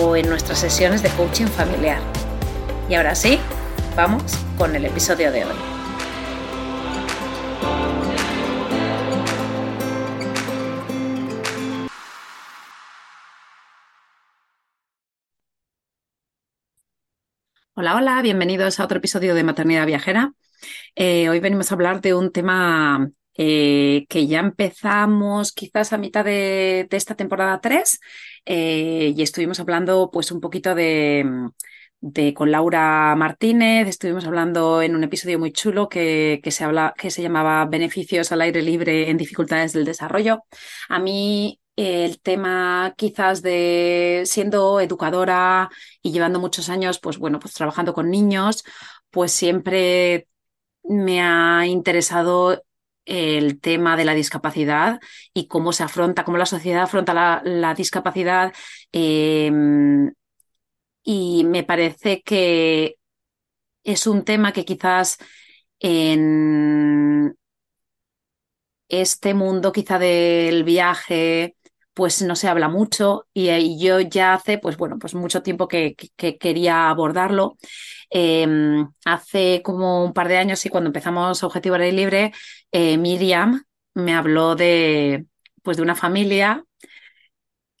o en nuestras sesiones de coaching familiar. Y ahora sí, vamos con el episodio de hoy. Hola, hola, bienvenidos a otro episodio de Maternidad Viajera. Eh, hoy venimos a hablar de un tema eh, que ya empezamos quizás a mitad de, esta temporada 3 eh, y estuvimos hablando pues un poquito de, de, con Laura Martínez, estuvimos hablando en un episodio muy chulo que, que, se, habla, que se llamaba Beneficios al aire libre en dificultades del desarrollo. A mí el tema quizás de siendo educadora y llevando muchos años, pues bueno, pues trabajando con niños, pues siempre me ha interesado el tema de la discapacidad y cómo se afronta, cómo la sociedad afronta la, discapacidad. Em, y me parece que es un tema que quizás en este mundo quizá del viaje pues no se habla mucho y, yo ya hace pues bueno pues mucho tiempo que quería abordarlo Em, hace como un par de años y cuando empezamos Objetivo Aire Libre, eh, Miriam me habló de, pues de una familia.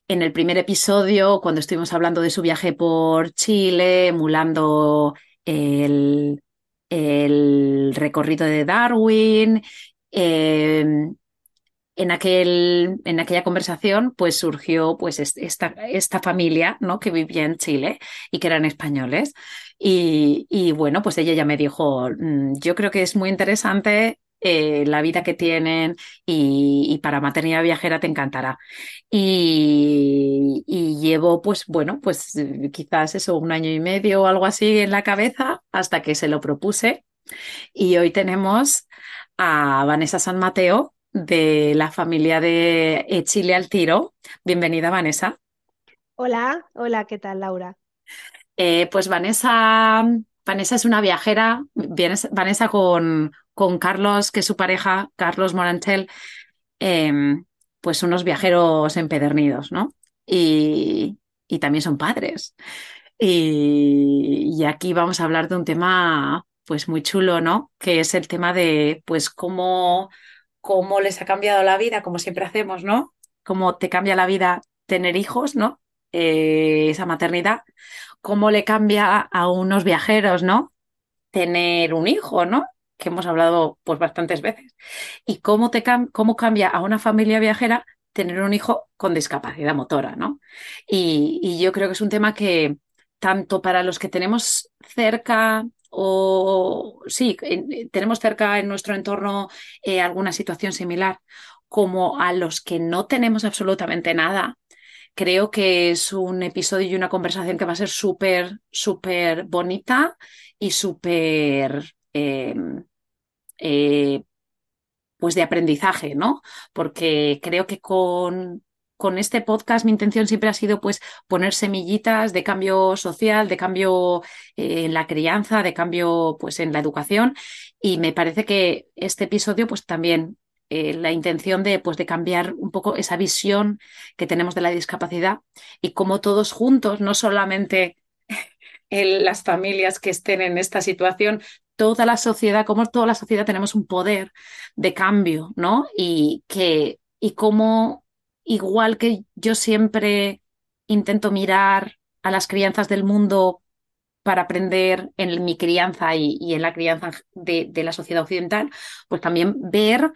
En el primer episodio, cuando estuvimos hablando de su viaje por Chile, emulando el, el recorrido de Darwin, em, en, aquel, en aquella conversación pues surgió pues esta, esta familia ¿no? que vivía en Chile y que eran españoles. Y, bueno, pues ella ya me dijo, mm, yo creo que es muy interesante eh, la vida que tienen y, para maternidad viajera te encantará. Y, y, llevo, pues bueno, pues quizás eso, un año y medio o algo así en la cabeza hasta que se lo propuse. Y hoy tenemos a Vanessa San Mateo de la familia de Chile al Tiro. Bienvenida, Vanessa. Hola, hola, ¿qué tal, Laura? Eh, pues Vanessa, Vanessa es una viajera, Vanessa con, con Carlos, que es su pareja, Carlos Morantel, em, pues unos viajeros empedernidos, ¿no? Y, también son padres. Y, y, aquí vamos a hablar de un tema pues muy chulo, ¿no? Que es el tema de pues cómo, cómo les ha cambiado la vida, como siempre hacemos, ¿no? Cómo te cambia la vida tener hijos, ¿no? Eh, esa maternidad, cómo le cambia a unos viajeros, ¿no? Tener un hijo, ¿no? Que hemos hablado pues bastantes veces. Y cómo, te cómo cambia a una familia viajera tener un hijo con discapacidad motora, ¿no? Y, yo creo que es un tema que tanto para los que tenemos cerca o sí, tenemos cerca en nuestro entorno eh, alguna situación similar, como a los que no tenemos absolutamente nada, Creo que es un episodio y una conversación que va a ser súper, súper bonita y súper, em, eh, pues de aprendizaje, ¿no? Porque creo que con, con este podcast mi intención siempre ha sido pues poner semillitas de cambio social, de cambio eh, en la crianza, de cambio pues en la educación y me parece que este episodio pues también eh, la intención de, pues, de cambiar un poco esa visión que tenemos de la discapacidad y cómo todos juntos, no solamente las familias que estén en esta situación, toda la sociedad, como toda la sociedad tenemos un poder de cambio, ¿no? Y que, y cómo, igual que yo siempre intento mirar a las crianzas del mundo para aprender en mi crianza y, en la crianza de, la sociedad occidental, pues también ver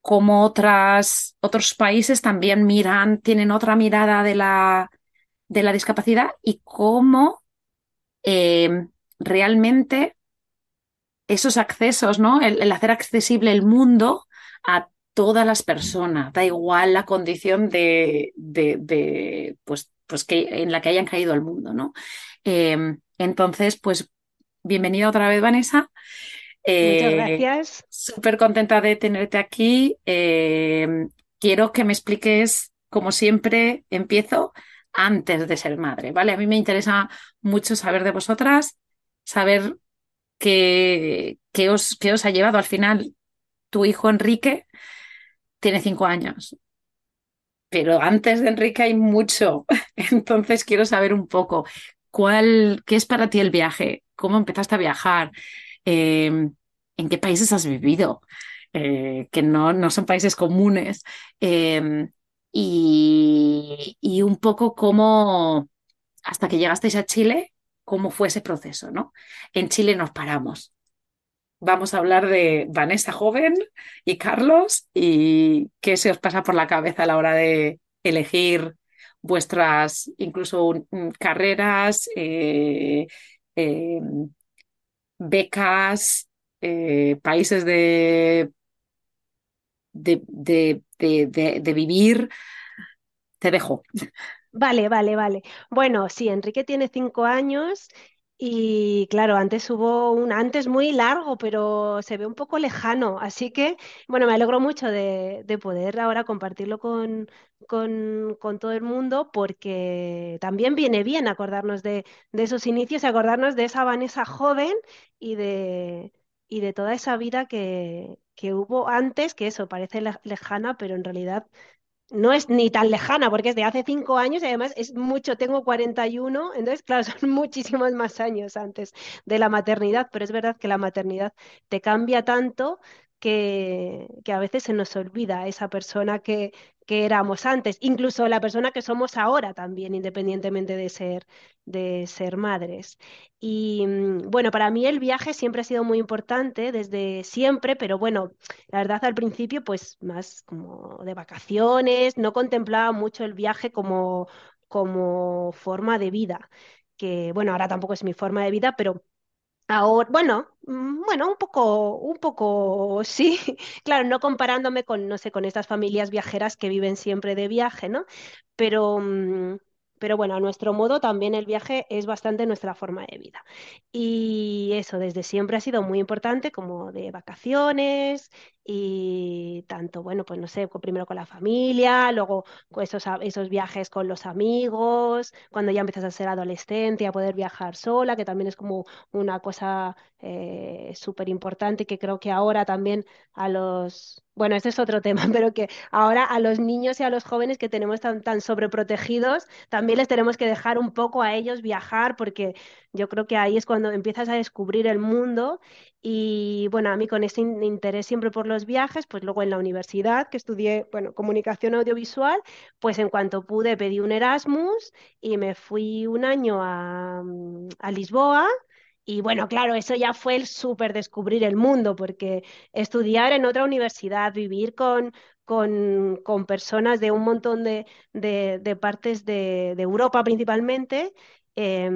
cómo otros países también miran, tienen otra mirada de la, de la discapacidad y cómo eh, realmente esos accesos, ¿no? El, el, hacer accesible el mundo a todas las personas, da igual la condición de, de, de pues, pues que, en la que hayan caído al mundo, ¿no? Eh, entonces, pues bienvenida otra vez, Vanessa. Eh, Muchas gracias. Súper contenta de tenerte aquí. Eh, quiero que me expliques, como siempre, empiezo antes de ser madre, ¿vale? A mí me interesa mucho saber de vosotras, saber qué, qué, os, qué os ha llevado al final. Tu hijo Enrique tiene cinco años, pero antes de Enrique hay mucho. Entonces quiero saber un poco cuál, qué es para ti el viaje, cómo empezaste a viajar, eh, en qué países has vivido, eh, que no, no, son países comunes. Eh, y, y, un poco cómo, hasta que llegasteis a Chile, cómo fue ese proceso, ¿no? En Chile nos paramos. Vamos a hablar de Vanessa joven y Carlos y qué se os pasa por la cabeza a la hora de elegir vuestras incluso carreras, eh, eh, becas, eh, países de de, de, de, de, vivir. Te dejo. Vale, vale, vale. Bueno, sí, Enrique tiene cinco años y claro, antes hubo un antes muy largo, pero se ve un poco lejano. Así que, bueno, me alegro mucho de, de poder ahora compartirlo con, con, con, todo el mundo, porque también viene bien acordarnos de, de esos inicios y acordarnos de esa Vanessa joven y de, y de toda esa vida que, que hubo antes, que eso parece lejana, pero en realidad no es ni tan lejana, porque es de hace cinco años y además es mucho, tengo 41, entonces, claro, son muchísimos más años antes de la maternidad, pero es verdad que la maternidad te cambia tanto que, que a veces se nos olvida esa persona que, que éramos antes, incluso la persona que somos ahora también, independientemente de ser, de ser madres. Y mm, bueno, para mí el viaje siempre ha sido muy importante desde siempre, pero bueno, la verdad al principio pues más como de vacaciones, no contemplaba mucho el viaje como, como forma de vida, que bueno, ahora tampoco es mi forma de vida, pero Ahora, bueno, mm, bueno, un poco, un poco, sí, claro, no comparándome con, no sé, con estas familias viajeras que viven siempre de viaje, ¿no? Pero, mm, pero bueno, a nuestro modo también el viaje es bastante nuestra forma de vida. Y eso desde siempre ha sido muy importante, como de vacaciones y tanto, bueno, pues no sé, primero con la familia, luego esos, esos viajes con los amigos, cuando ya empiezas a ser adolescente, a poder viajar sola, que también es como una cosa eh, súper importante que creo que ahora también a los, bueno, este es otro tema, pero que ahora a los niños y a los jóvenes que tenemos tan, tan sobreprotegidos, también les tenemos que dejar un poco a ellos viajar, porque yo creo que ahí es cuando empiezas a descubrir el mundo. Y bueno, a mí con ese interés siempre por los viajes, pues luego en la universidad que estudié, bueno, comunicación audiovisual, pues en cuanto pude pedí un Erasmus y me fui un año a, Lisboa. Y bueno, claro, eso ya fue el súper descubrir el mundo, porque estudiar en otra universidad, vivir con, con, con personas de un montón de, de, partes de, Europa principalmente, eh,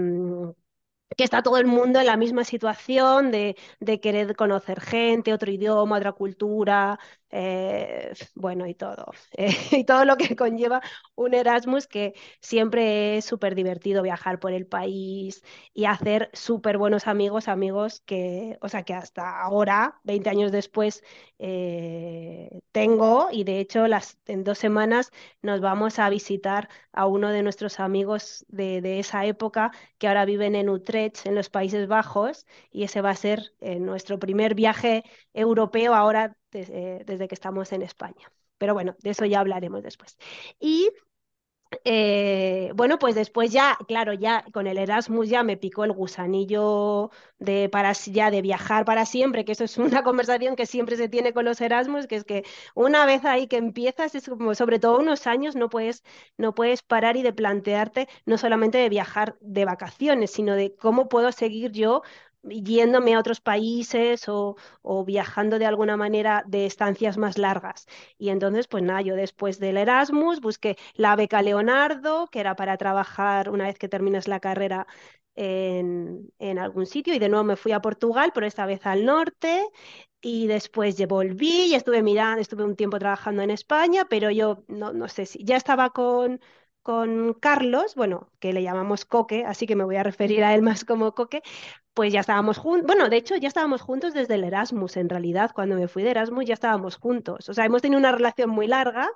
que está todo el mundo en la misma situación de, de querer conocer gente, otro idioma, otra cultura, eh, bueno, y todo. Eh, y todo lo que conlleva un Erasmus, que siempre es súper divertido viajar por el país y hacer súper buenos amigos, amigos que, o sea, que hasta ahora, 20 años después, eh, tengo. Y de hecho, en dos semanas nos vamos a visitar a uno de nuestros amigos de, de esa época que ahora viven en Utrecht, en los Países Bajos, y ese va a ser nuestro primer viaje europeo ahora desde, desde que estamos en España. Pero bueno, de eso ya hablaremos después. Y eh, bueno, pues después ya, claro, ya con el Erasmus ya me picó el gusanillo de, para, ya de viajar para siempre, que eso es una conversación que siempre se tiene con los Erasmus, que es que una vez ahí que empiezas, es como, sobre todo unos años, no puedes, no puedes parar y de plantearte no solamente de viajar de vacaciones, sino de cómo puedo seguir yo yéndome a otros países o, o, viajando de alguna manera de estancias más largas. Y entonces, pues nada, yo después del Erasmus busqué la beca Leonardo, que era para trabajar una vez que terminas la carrera en, en algún sitio, y de nuevo me fui a Portugal, pero esta vez al norte. Y después volví y estuve mirando, estuve un tiempo trabajando en España, pero yo no, no sé si ya estaba con, con Carlos, bueno, que le llamamos Coque, así que me voy a referir a él más como Coque, pues ya estábamos juntos, bueno, de hecho ya estábamos juntos desde el Erasmus, en realidad, cuando me fui de Erasmus ya estábamos juntos, o sea, hemos tenido una relación muy larga,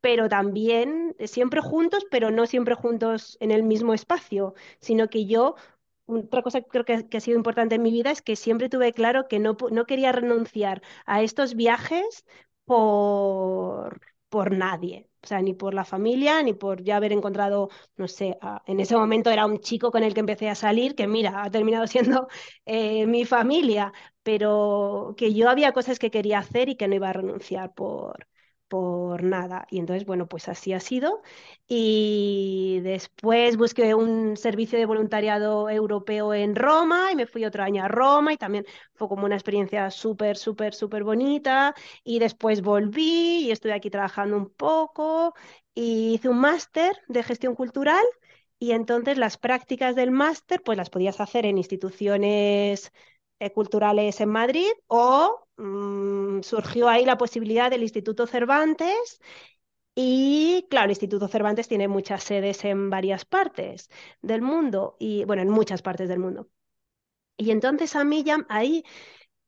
pero también siempre juntos, pero no siempre juntos en el mismo espacio, sino que yo, otra cosa que creo que, que ha sido importante en mi vida es que siempre tuve claro que no, no quería renunciar a estos viajes por, por nadie. O sea, ni por la familia, ni por ya haber encontrado, no sé, en ese momento era un chico con el que empecé a salir, que mira, ha terminado siendo eh, mi familia, pero que yo había cosas que quería hacer y que no iba a renunciar por, por nada. Y entonces, bueno, pues así ha sido. Y después busqué un servicio de voluntariado europeo en Roma y me fui otro año a Roma y también fue como una experiencia súper, súper, súper bonita. Y después volví y estoy aquí trabajando un poco y hice un máster de gestión cultural. Y entonces las prácticas del máster, pues las podías hacer en instituciones culturales en Madrid o mmm, surgió ahí la posibilidad del Instituto Cervantes y claro, el Instituto Cervantes tiene muchas sedes en varias partes del mundo y bueno, en muchas partes del mundo. Y entonces a mí ya ahí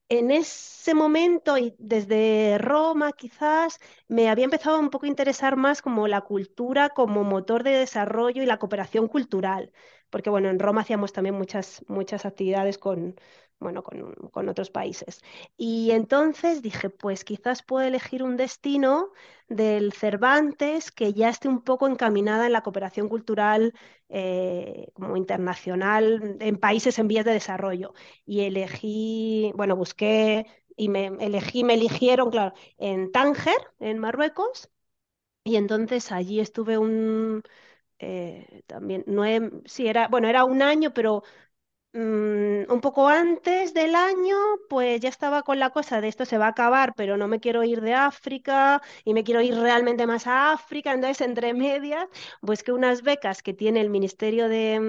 en ese momento y desde Roma quizás me había empezado un poco a interesar más como la cultura como motor de desarrollo y la cooperación cultural, porque bueno, en Roma hacíamos también muchas, muchas actividades con, bueno, con, con, otros países. Y entonces dije, pues quizás puedo elegir un destino del Cervantes que ya esté un poco encaminada en la cooperación cultural eh, como internacional en países en vías de desarrollo. Y elegí, bueno, busqué y me elegí, me eligieron, claro, en Tánger, en Marruecos. Y entonces allí estuve un... Eh, también, no sí, era, bueno, era un año, pero un poco antes del año, pues ya estaba con la cosa de esto se va a acabar, pero no me quiero ir de África y me quiero ir realmente más a África. Entonces, entre medias, pues que unas becas que tiene el Ministerio de,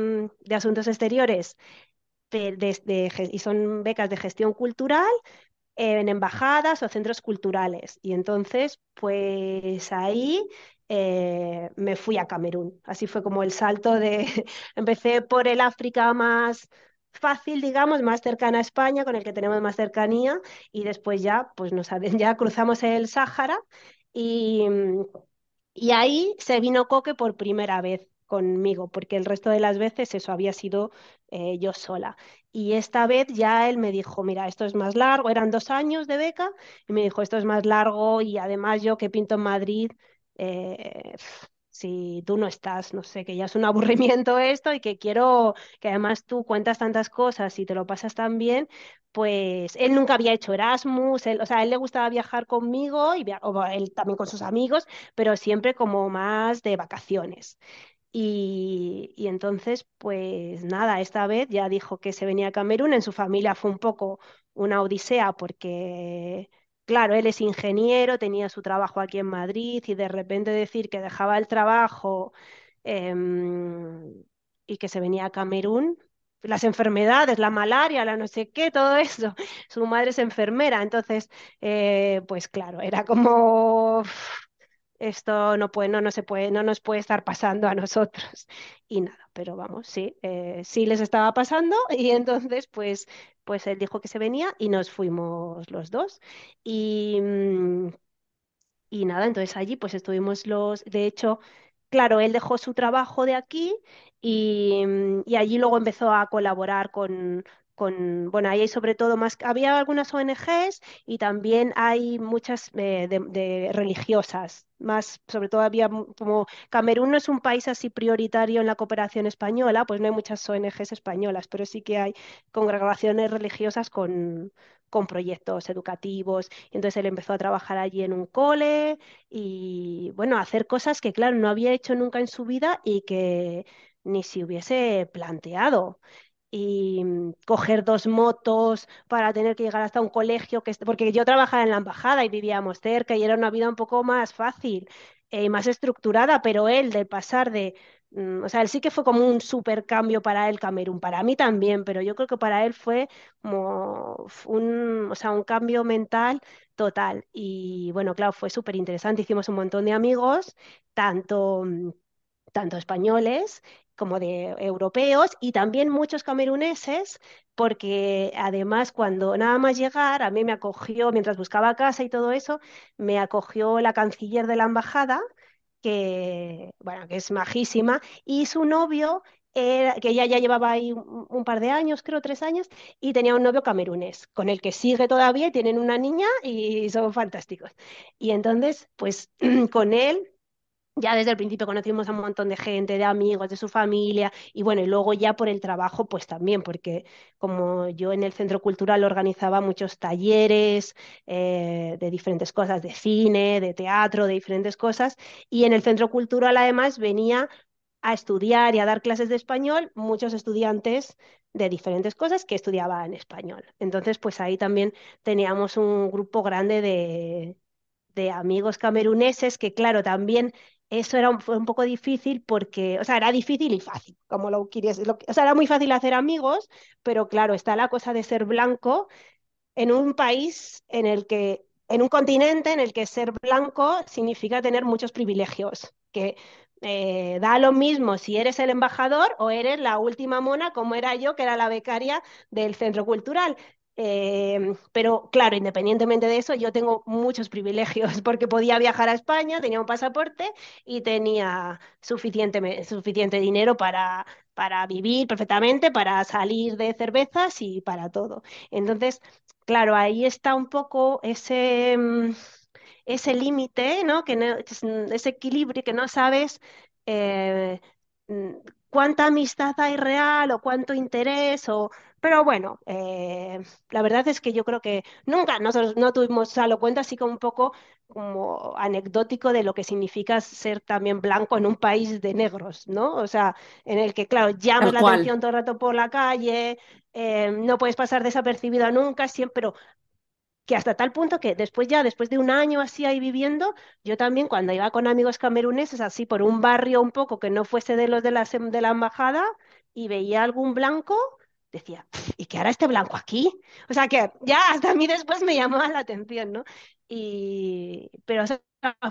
mm, Asuntos Exteriores y son becas de gestión cultural en embajadas o centros culturales. Y entonces, pues ahí eh, me fui a Camerún. Así fue como el salto de, empecé por el África más fácil, digamos, más cercana a España, con el que tenemos más cercanía, y después ya, pues nos, ya cruzamos el Sáhara y, y ahí se vino Coque por primera vez conmigo, porque el resto de las veces eso había sido eh, yo sola. Y esta vez ya él me dijo, mira, esto es más largo, eran dos años de beca, y me dijo, esto es más largo y además yo que pinto en Madrid, eh, si tú no estás, no sé, que ya es un aburrimiento esto y que quiero que además tú cuentas tantas cosas y te lo pasas tan bien, pues él nunca había hecho Erasmus, él, o sea, él le gustaba viajar conmigo y o él también con sus amigos, pero siempre como más de vacaciones. Y, y, entonces, pues nada, esta vez ya dijo que se venía a Camerún, en su familia fue un poco una odisea porque Claro, él es ingeniero, tenía su trabajo aquí en Madrid y de repente decir que dejaba el trabajo em, y que se venía a Camerún, las enfermedades, la malaria, la no sé qué, todo eso. Su madre es enfermera, entonces, eh, pues claro, era como esto no puede, no, no se puede, no nos puede estar pasando a nosotros. Y nada, pero vamos, sí, eh, sí les estaba pasando y entonces pues, pues él dijo que se venía y nos fuimos los dos. Y, mm, y nada, entonces allí pues estuvimos los, de hecho, claro, él dejó su trabajo de aquí y, mm, y allí luego empezó a colaborar con, con, bueno, ahí sobre todo más, había algunas ONGs y también hay muchas eh, de, religiosas, más, sobre todo había como Camerún no es un país así prioritario en la cooperación española, pues no hay muchas ONGs españolas, pero sí que hay congregaciones religiosas con, con proyectos educativos. Entonces él empezó a trabajar allí en un cole y, bueno, a hacer cosas que, claro, no había hecho nunca en su vida y que ni se hubiese planteado y mm, coger dos motos para tener que llegar hasta un colegio, que porque yo trabajaba en la embajada y vivíamos cerca y era una vida un poco más fácil eh, y más estructurada, pero él de pasar de, mm, o sea, él sí que fue como un super cambio para él, Camerún, para mí también, pero yo creo que para él fue como un, o sea, un cambio mental total. Y bueno, claro, fue súper interesante, hicimos un montón de amigos, tanto... mm, tanto españoles como de europeos y también muchos cameruneses, porque además cuando nada más llegar, a mí me acogió, mientras buscaba casa y todo eso, me acogió la canciller de la embajada, que, bueno, que es majísima, y su novio... era- que ella ya llevaba ahí un, un par de años, creo tres años, y tenía un novio camerunés, con el que sigue todavía, y tienen una niña y son fantásticos. Y entonces, pues con él ya desde el principio conocimos a un montón de gente, de amigos, de su familia, y bueno, y luego ya por el trabajo, pues también, porque como yo en el centro cultural organizaba muchos talleres eh, de diferentes cosas, de cine, de teatro, de diferentes cosas, y en el centro cultural además venía a estudiar y a dar clases de español muchos estudiantes de diferentes cosas que estudiaban español. Entonces, pues ahí también teníamos un grupo grande de de amigos cameruneses, que claro, también eso era un, fue un poco difícil porque, o sea, era difícil y fácil, como lo querías, o sea, era muy fácil hacer amigos, pero claro, está la cosa de ser blanco en un país en el que, en un continente en el que ser blanco significa tener muchos privilegios, que eh, da lo mismo si eres el embajador o eres la última mona, como era yo, que era la becaria del centro cultural. Eh, pero claro, independientemente de eso, yo tengo muchos privilegios porque podía viajar a España, tenía un pasaporte y tenía suficiente, suficiente dinero para, para vivir perfectamente, para salir de cervezas y para todo. Entonces, Claro, ahí está un poco ese, mm, ese límite, ¿no? Mm, ese equilibrio que no sabes eh, mm, cuánta amistad hay real o cuánto interés o... Pero bueno, eh, la verdad es que yo creo que nunca nosotros no tuvimos, sea, lo cuento así como un poco como anecdótico de lo que significa ser también blanco en un país de negros, ¿no? O sea, en el que, claro, llamas la atención todo el rato por la calle, eh, no puedes pasar desapercibido nunca, siempre, pero que hasta tal punto que después ya, después de un año así ahí viviendo, yo también cuando iba con amigos cameruneses así por un barrio un poco que no fuese de los de la, sem- de la embajada y veía algún blanco, decía, "Pf, ¿y qué hará este blanco aquí? O sea que ya hasta a mí después me llamaba la atención, ¿no? Y, pero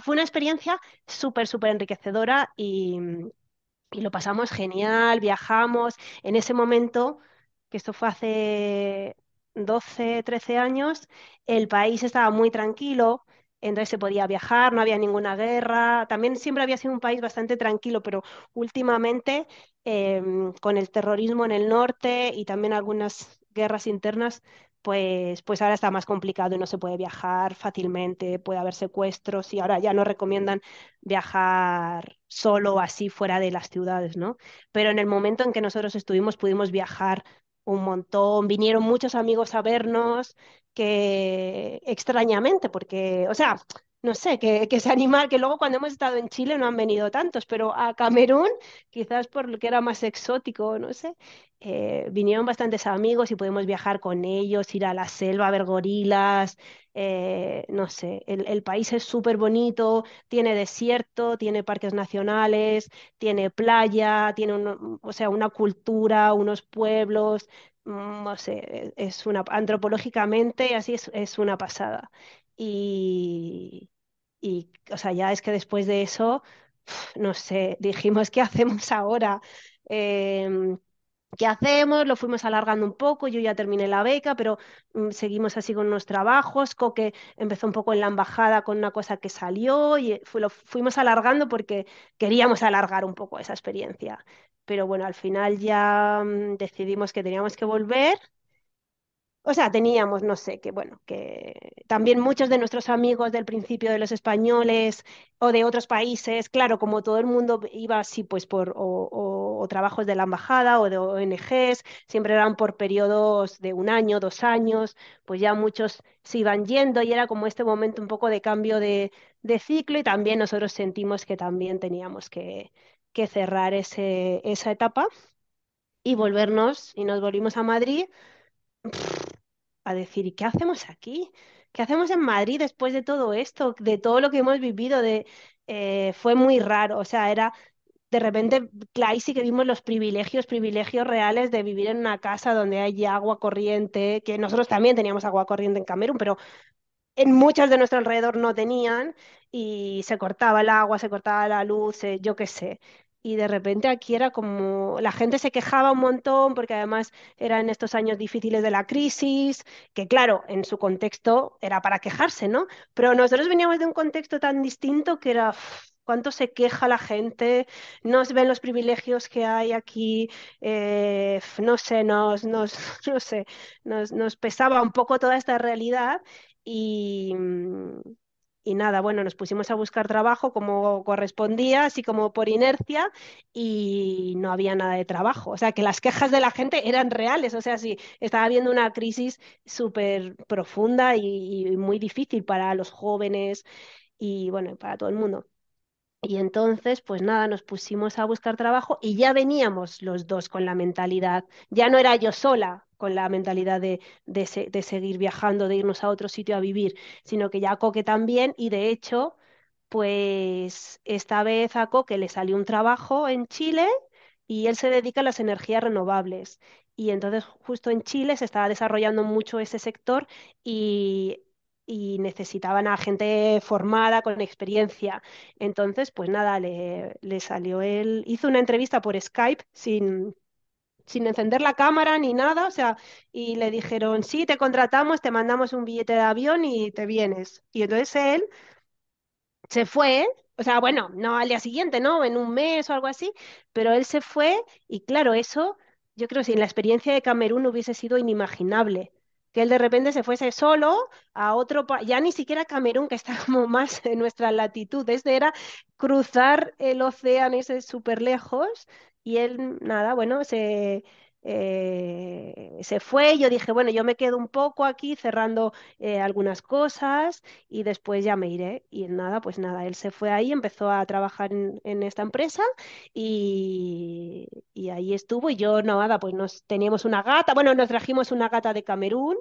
fue una experiencia súper, súper enriquecedora y, y lo pasamos genial, viajamos. En ese momento, que esto fue hace 12 13 años, el país estaba muy tranquilo, entonces se podía viajar, no había ninguna guerra. También siempre había sido un país bastante tranquilo, pero últimamente, em, con el terrorismo en el norte y también algunas guerras internas, pues, pues ahora está más complicado y no se puede viajar fácilmente, puede haber secuestros y ahora ya no recomiendan viajar solo así fuera de las ciudades, ¿no? Pero en el momento en que nosotros estuvimos pudimos viajar un montón, vinieron muchos amigos a vernos, que extrañamente, porque, o sea, no sé, que, que se animar, que luego cuando hemos estado en Chile no han venido tantos, pero a Camerún, quizás por lo que era más exótico, no sé, eh, vinieron bastantes amigos y pudimos viajar con ellos, ir a la selva a ver gorilas, eh, no sé, el, el país es súper bonito, tiene desierto, tiene parques nacionales, tiene playa, tiene o sea, una cultura, unos pueblos, mm, no sé, es una, antropológicamente así es, es una pasada. Y, y, o sea, ya es que después de eso, no sé, dijimos, ¿qué hacemos ahora? Em, ¿Qué hacemos? Lo fuimos alargando un poco, yo ya terminé la beca, pero mm, seguimos así con unos trabajos. Coque empezó un poco en la embajada con una cosa que salió y eh, lo fuimos alargando porque queríamos alargar un poco esa experiencia. Pero bueno, al final ya mm, decidimos que teníamos que volver O sea, teníamos, no sé, que bueno, que también muchos de nuestros amigos del principio de los españoles o de otros países, claro, como todo el mundo iba así, pues por o, trabajos de la embajada o de ONGs, siempre eran por periodos de un año, dos años, pues ya muchos se iban yendo y era como este momento un poco de cambio de, ciclo y también nosotros sentimos que también teníamos que, que cerrar ese, esa etapa y volvernos y nos volvimos a Madrid a decir, ¿y qué hacemos aquí? ¿Qué hacemos en Madrid después de todo esto, de todo lo que hemos vivido? De, eh, fue muy raro, o sea, era de repente, cla- ahí sí que vimos los privilegios, privilegios reales de vivir en una casa donde hay agua corriente, que nosotros también teníamos agua corriente en Camerún, pero en muchas de nuestro alrededor no tenían y se cortaba el agua, se cortaba la luz, eh, yo qué sé. Y de repente aquí era como, la gente se quejaba un montón porque además eran estos años difíciles de la crisis, que claro, en su contexto era para quejarse, ¿no? Pero nosotros veníamos de un contexto tan distinto que era, "Uf, ¿cuánto se queja la gente? No se ven los privilegios que hay aquí, eh, no sé, nos, nos, no sé, nos, nos pesaba un poco toda esta realidad y, mm, y nada, bueno, nos pusimos a buscar trabajo como correspondía, así como por inercia, y no había nada de trabajo. O sea, que las quejas de la gente eran reales. O sea, sí, estaba habiendo una crisis súper profunda y, y muy difícil para los jóvenes y, bueno, para todo el mundo. Y entonces, pues nada, nos pusimos a buscar trabajo y ya veníamos los dos con la mentalidad, ya no era yo sola con la mentalidad de, de, se- de seguir viajando, de irnos a otro sitio a vivir, sino que ya Coque también y de hecho, pues esta vez a Coque le salió un trabajo en Chile y él se dedica a las energías renovables. Y entonces justo en Chile se estaba desarrollando mucho ese sector y, y necesitaban a gente formada, con experiencia. Entonces, pues nada, le, le salió él, hizo una entrevista por Skype sin, sin encender la cámara ni nada, o sea, y le dijeron, sí, te contratamos, te mandamos un billete de avión y te vienes. Y entonces él se fue, o sea, bueno, no al día siguiente, ¿no? En un mes o algo así, pero él se fue y claro, eso yo creo que sin la experiencia de Camerún hubiese sido inimaginable. Que él de repente se fuese solo a otro ya ni siquiera Camerún, que está como más en nuestra latitud, este era cruzar el océano ese súper lejos y él, nada, bueno, se, eh, se fue. Yo dije, bueno, yo me quedo un poco aquí cerrando eh, algunas cosas y después ya me iré. Y nada, pues nada, él se fue ahí, empezó a trabajar en, esta empresa y, y ahí estuvo. Y yo, nada, pues nos teníamos una gata, bueno, nos trajimos una gata de Camerún.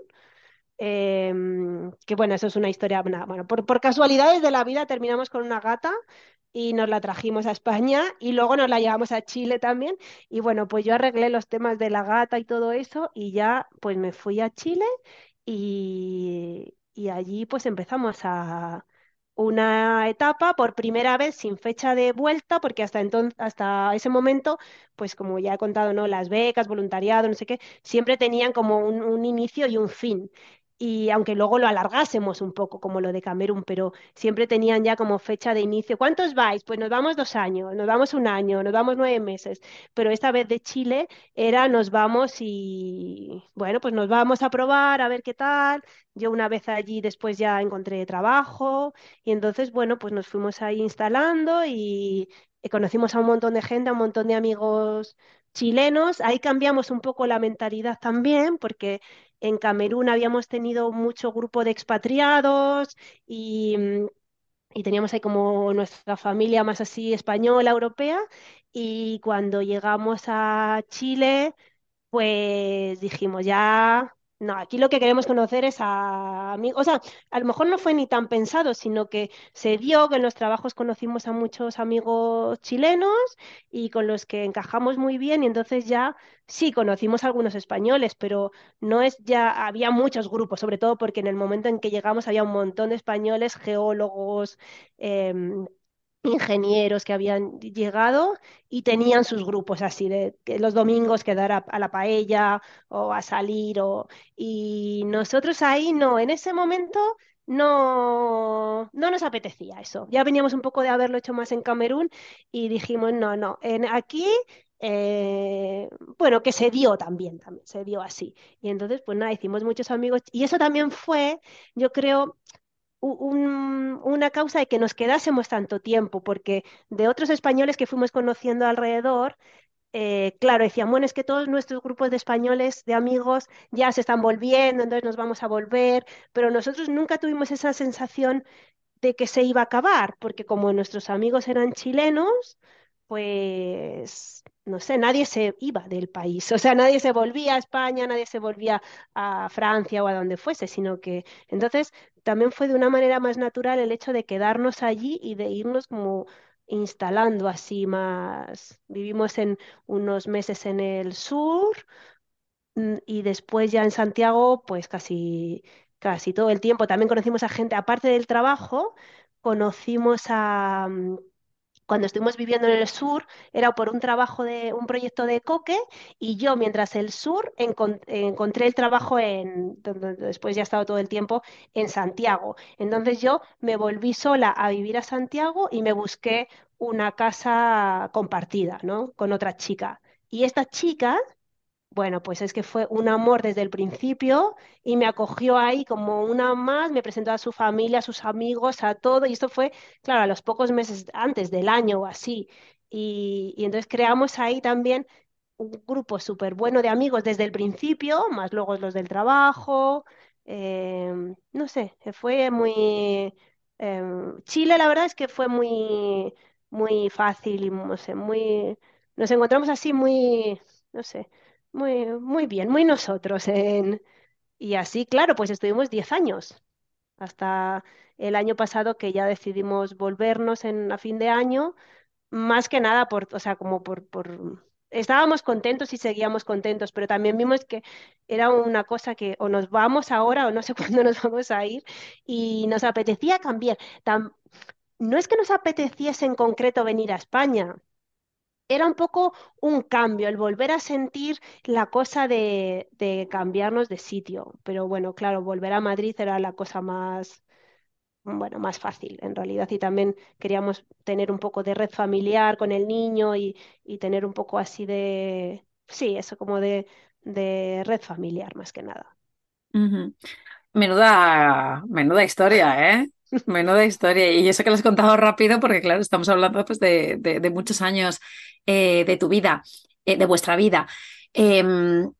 Em, que bueno, eso es una historia, bueno, por, por casualidades de la vida terminamos con una gata y nos la trajimos a España y luego nos la llevamos a Chile también. Y bueno, pues yo arreglé los temas de la gata y todo eso y ya pues me fui a Chile y, y allí pues empezamos a una etapa por primera vez sin fecha de vuelta, porque hasta entonces, hasta ese momento, pues como ya he contado, ¿no? Las becas, voluntariado, no sé qué, siempre tenían como un, un inicio y un fin. Y aunque luego lo alargásemos un poco, como lo de Camerún, pero siempre tenían ya como fecha de inicio. ¿Cuántos vais? Pues nos vamos dos años, nos vamos un año, nos vamos nueve meses. Pero esta vez de Chile era nos vamos y, bueno, pues nos vamos a probar, a ver qué tal. Yo una vez allí después ya encontré trabajo y entonces, bueno, pues nos fuimos ahí instalando y, y conocimos a un montón de gente, a un montón de amigos chilenos. Ahí cambiamos un poco la mentalidad también, porque en Camerún habíamos tenido mucho grupo de expatriados y, mm, y teníamos ahí como nuestra familia más así española, europea. Y cuando llegamos a Chile pues dijimos, ya, no, aquí lo que queremos conocer es a amigos, o sea, a lo mejor no fue ni tan pensado, sino que se dio que en los trabajos conocimos a muchos amigos chilenos y con los que encajamos muy bien y entonces ya sí conocimos a algunos españoles, pero no es ya, había muchos grupos, sobre todo porque en el momento en que llegamos había un montón de españoles, geólogos, em, ingenieros que habían llegado y tenían sus grupos así de que los domingos quedar a, la paella o a salir o y nosotros ahí no, en ese momento no no nos apetecía eso. Ya veníamos un poco de haberlo hecho más en Camerún y dijimos, no, no, en aquí eh, bueno, que se dio también, también, se dio así. Y entonces, pues nada, hicimos muchos amigos y eso también fue, yo creo, un- una causa de que nos quedásemos tanto tiempo, porque de otros españoles que fuimos conociendo alrededor, eh, claro, decían, bueno, es que todos nuestros grupos de españoles, de amigos, ya se están volviendo, entonces nos vamos a volver, pero nosotros nunca tuvimos esa sensación de que se iba a acabar, porque como nuestros amigos eran chilenos, pues, no sé, nadie se iba del país, o sea, nadie se volvía a España, nadie se volvía a Francia o a donde fuese, sino que entonces también fue de una manera más natural el hecho de quedarnos allí y de irnos como instalando así más. Vivimos en unos meses en el sur mm, y después ya en Santiago, pues casi, casi todo el tiempo. También conocimos a gente, aparte del trabajo, conocimos a, mm, cuando estuvimos viviendo en el sur, era por un trabajo de un proyecto de coque y yo, mientras el sur, encon- encontré el trabajo en, donde después ya he estado todo el tiempo, en Santiago. Entonces yo me volví sola a vivir a Santiago y me busqué una casa compartida, ¿no? Con otra chica. Y esta chica bueno, pues es que fue un amor desde el principio y me acogió ahí como una más, me presentó a su familia, a sus amigos, a todo, y esto fue, claro, a los pocos meses antes del año o así. Y, entonces creamos ahí también un grupo súper bueno de amigos desde el principio, más luego los del trabajo. em, no sé, fue muy... em, Chile, la verdad es que fue muy, muy fácil y no sé, muy... Nos encontramos así muy, no sé muy, muy bien, muy nosotros. en- Y así, claro, pues estuvimos 10 años, hasta el año pasado que ya decidimos volvernos en, a fin de año, más que nada por, o sea, como por, por... Estábamos contentos y seguíamos contentos, pero también vimos que era una cosa que o nos vamos ahora o no sé cuándo nos vamos a ir y nos apetecía cambiar. No es que nos apeteciese en concreto venir a España, era un poco un cambio, el volver a sentir la cosa de, de cambiarnos de sitio. Pero bueno, claro, volver a Madrid era la cosa más, bueno, más fácil en realidad. Y también queríamos tener un poco de red familiar con el niño y, y tener un poco así de, sí, eso como de, de red familiar más que nada. Menuda, menuda historia, ¿eh? Menuda historia. Y eso que lo has contado rápido, porque claro, estamos hablando pues, de, de- muchos años eh, de tu vida, eh, de vuestra vida. Em,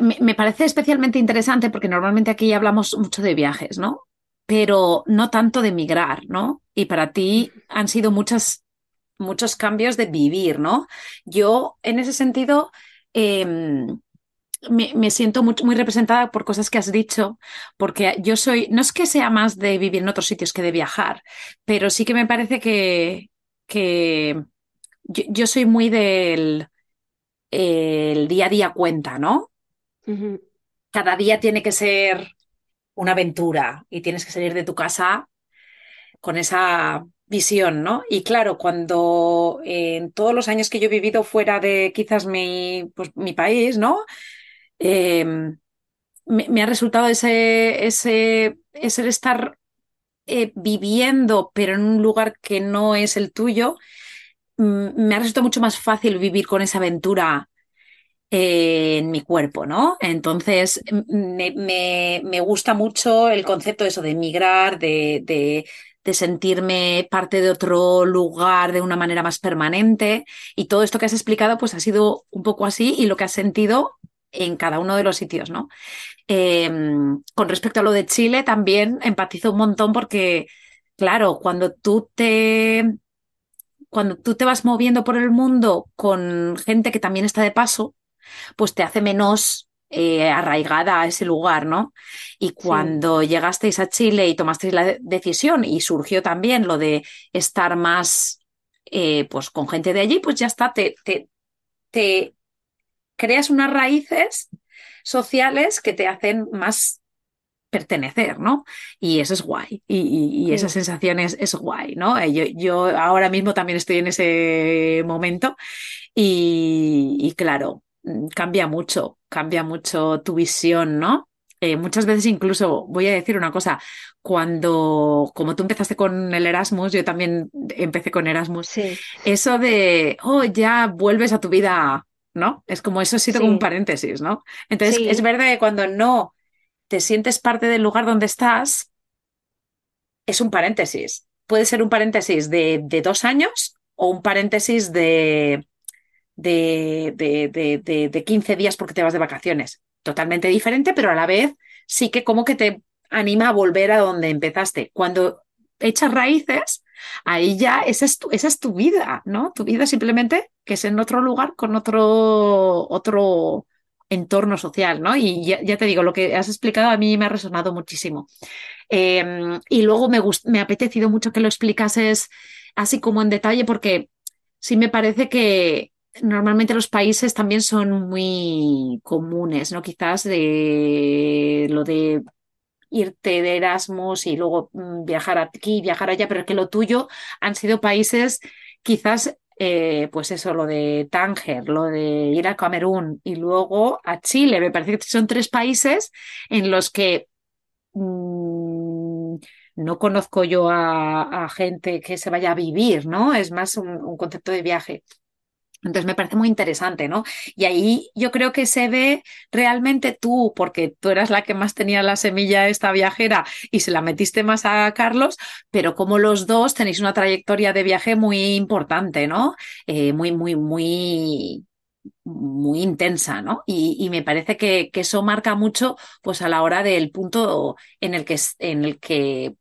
me, me parece especialmente interesante porque normalmente aquí hablamos mucho de viajes, ¿no? Pero no tanto de migrar, ¿no? Y para ti han sido muchas, muchos cambios de vivir, ¿no? Yo, en ese sentido, em, me, me siento muy, muy representada por cosas que has dicho, porque yo soy, no es que sea más de vivir en otros sitios que de viajar, pero sí que me parece que, que yo, yo soy muy del el día a día cuenta, ¿no? Cada día tiene que ser una aventura y tienes que salir de tu casa con esa visión, ¿no? Y claro, cuando eh, en todos los años que yo he vivido fuera de quizás mi, pues, mi país, ¿no? Eh, me, ha resultado ese, ese, ese estar eh, viviendo, pero en un lugar que no es el tuyo, me ha resultado mucho más fácil vivir con esa aventura eh, en mi cuerpo, ¿no? Entonces, me, me- me gusta mucho el concepto eso, de emigrar, de, de, de sentirme parte de otro lugar de una manera más permanente. Y todo esto que has explicado, pues ha sido un poco así y lo que has sentido en cada uno de los sitios, ¿no? Eh, con respecto a lo de Chile, también empatizo un montón porque, claro, cuando tú te, cuando tú te vas moviendo por el mundo con gente que también está de paso, pues te hace menos eh, arraigada a ese lugar, ¿no? Y Sí, cuando llegasteis a Chile y tomasteis la de- decisión y surgió también lo de estar más, eh, pues con gente de allí, pues ya está, te, te, te creas unas raíces sociales que te hacen más pertenecer, ¿no? Y eso es guay. Y, y- y esa sí. sensación es, es guay, ¿no? Eh, Yo, yo ahora mismo también estoy en ese momento y, y claro, mm, cambia mucho, cambia mucho tu visión, ¿no? Eh, muchas veces incluso, voy a decir una cosa, cuando, como tú empezaste con el Erasmus, yo también empecé con Erasmus, Sí, eso de, oh, ya vuelves a tu vida, ¿no? Es como eso ha sido como un paréntesis, ¿no? Entonces, es verdad que cuando no te sientes parte del lugar donde estás, es un paréntesis. Puede ser un paréntesis de, de dos años o un paréntesis de, de, de, de, de, de 15 días porque te vas de vacaciones. Totalmente diferente, pero a la vez sí que como que te anima a volver a donde empezaste. Cuando echas raíces, ahí ya esa es tu, esa es tu vida, ¿no? Tu vida simplemente que es en otro lugar con otro, otro entorno social, ¿no? Y ya, ya te digo, lo que has explicado a mí me ha resonado muchísimo. Eh, y luego me, me ha apetecido mucho que lo explicases así como en detalle, porque sí me parece que normalmente los países también son muy comunes, ¿no? Quizás de lo de irte de Erasmus y luego mm, viajar aquí, viajar allá, pero que lo tuyo han sido países quizás, eh, pues eso, lo de Tánger, lo de ir a Camerún y luego a Chile. Me parece que son tres países en los que mm, no conozco yo a, gente que se vaya a vivir, ¿no? Es más un concepto de viaje. Entonces me parece muy interesante, ¿no? Y ahí yo creo que se ve realmente tú, porque tú eras la que más tenía la semilla esta viajera y se la metiste más a Carlos, pero como los dos tenéis una trayectoria de viaje muy importante, ¿no? Eh, muy, muy, muy, muy intensa, ¿no? Y, me parece que, que, eso marca mucho, pues a la hora del punto en el que, en el que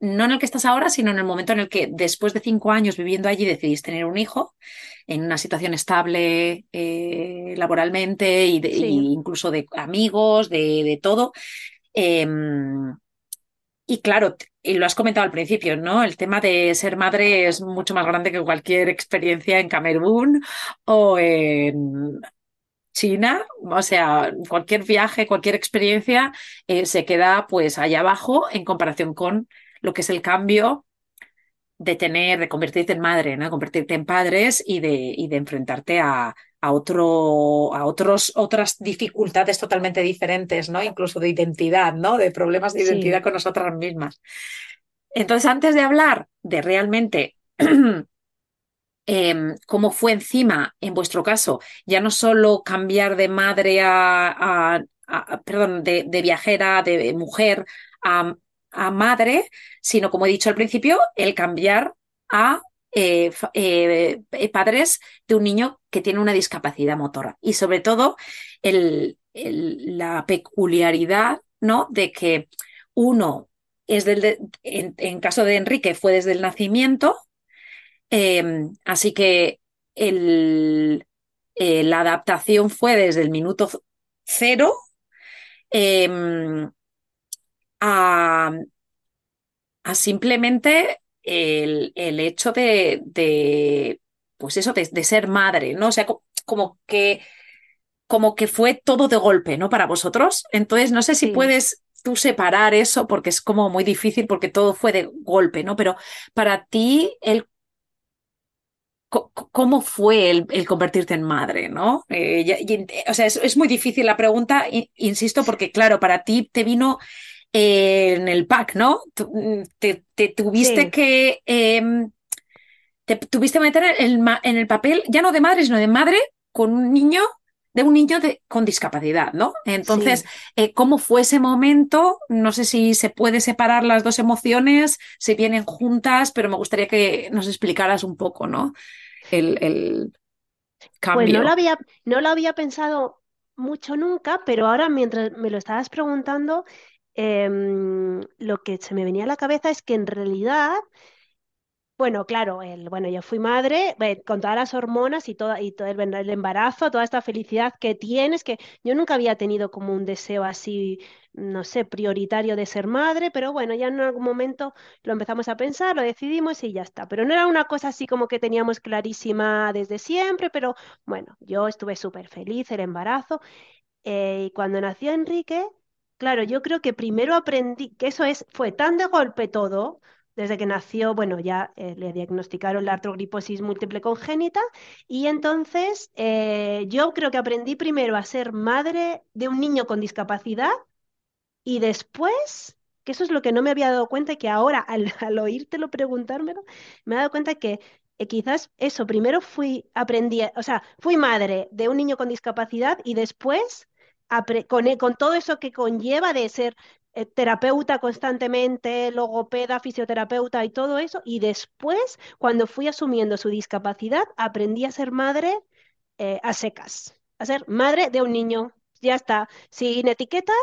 no en el que estás ahora, sino en el momento en el que después de cinco años viviendo allí decidís tener un hijo en una situación estable eh, laboralmente y, de, y, sí, incluso de amigos, de, de todo. Eh, y claro, y lo has comentado al principio, ¿no? El tema de ser madre es mucho más grande que cualquier experiencia en Camerún o en China, o sea, cualquier viaje, cualquier experiencia eh, se queda pues allá abajo en comparación con lo que es el cambio de tener, de convertirte en madre, ¿no? Convertirte en padres y de, y de enfrentarte a, a, otro, a otros, otras dificultades totalmente diferentes, ¿no? Incluso de identidad, ¿no? De problemas de identidad sí. con nosotras mismas. Entonces, antes de hablar de realmente eh, cómo fue encima, en vuestro caso, ya no solo cambiar de madre a, a, a perdón, de, de, viajera, de mujer a, a, madre, sino como he dicho al principio, el cambiar a eh, eh, padres de un niño que tiene una discapacidad motora y sobre todo el, la peculiaridad ¿no? de que uno es del, en, en caso de Enrique fue desde el nacimiento eh, así que el, eh, la adaptación fue desde el minuto cero eh, a, a, simplemente el, el hecho de, de, pues eso, de, de, ser madre, ¿no? O sea, como que, como que fue todo de golpe, ¿no? Para vosotros. Entonces, no sé si sí. puedes tú separar eso porque es como muy difícil porque todo fue de golpe, ¿no? Pero para ti, el ¿Cómo fue el, el, convertirte en madre? ¿no? Eh, y, y, o sea, es, es, muy difícil la pregunta, insisto, porque claro, para ti te vino en el pack, ¿no? Te, te tuviste sí. que eh, te tuviste que meter en el, en el, papel, ya no de madre, sino de madre con un niño, de un niño de, con discapacidad, ¿no? Entonces, Sí. eh, ¿cómo fue ese momento? No sé si se puede separar las dos emociones, si vienen juntas, pero me gustaría que nos explicaras un poco, ¿no? el, el Pues no lo cambio. había, no lo había pensado mucho nunca, pero ahora mientras me lo estabas preguntando, em, lo que se me venía a la cabeza es que en realidad Bueno, claro, el, bueno, yo fui madre con todas las hormonas y, toda, y todo el embarazo, toda esta felicidad que tienes, que yo nunca había tenido como un deseo así, no sé, prioritario de ser madre, pero bueno, ya en algún momento lo empezamos a pensar, lo decidimos y ya está. Pero no era una cosa así como que teníamos clarísima desde siempre, pero bueno, yo estuve súper feliz el embarazo. eh, y cuando nació Enrique, claro, yo creo que primero aprendí que eso es, fue tan de golpe todo desde que nació, bueno, ya eh, le diagnosticaron la artrogriposis múltiple congénita y entonces eh, yo creo que aprendí primero a ser madre de un niño con discapacidad Y después, que eso es lo que no me había dado cuenta, y que ahora al, al oírtelo preguntármelo, me he dado cuenta que eh, quizás eso, primero fui, aprendí, o sea, fui madre de un niño con discapacidad y después, con, e- con todo eso que conlleva de ser eh, terapeuta constantemente, logopeda, fisioterapeuta y todo eso, y después, cuando fui asumiendo su discapacidad, aprendí a ser madre eh, a secas, a ser madre de un niño. Ya está, sin etiquetas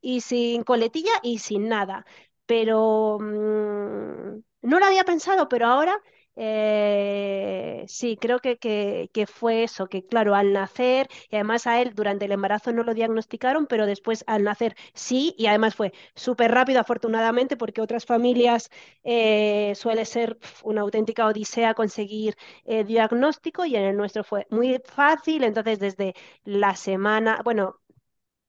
y sin coletilla y sin nada. Pero mm, no lo había pensado, pero ahora eh, sí, creo que, que, que fue eso, que claro, al nacer, y además a él durante el embarazo no lo diagnosticaron, pero después al nacer sí, y además fue súper rápido, afortunadamente, porque otras familias eh, suele ser una auténtica odisea conseguir eh, diagnóstico y en el nuestro fue muy fácil, entonces desde la semana, bueno,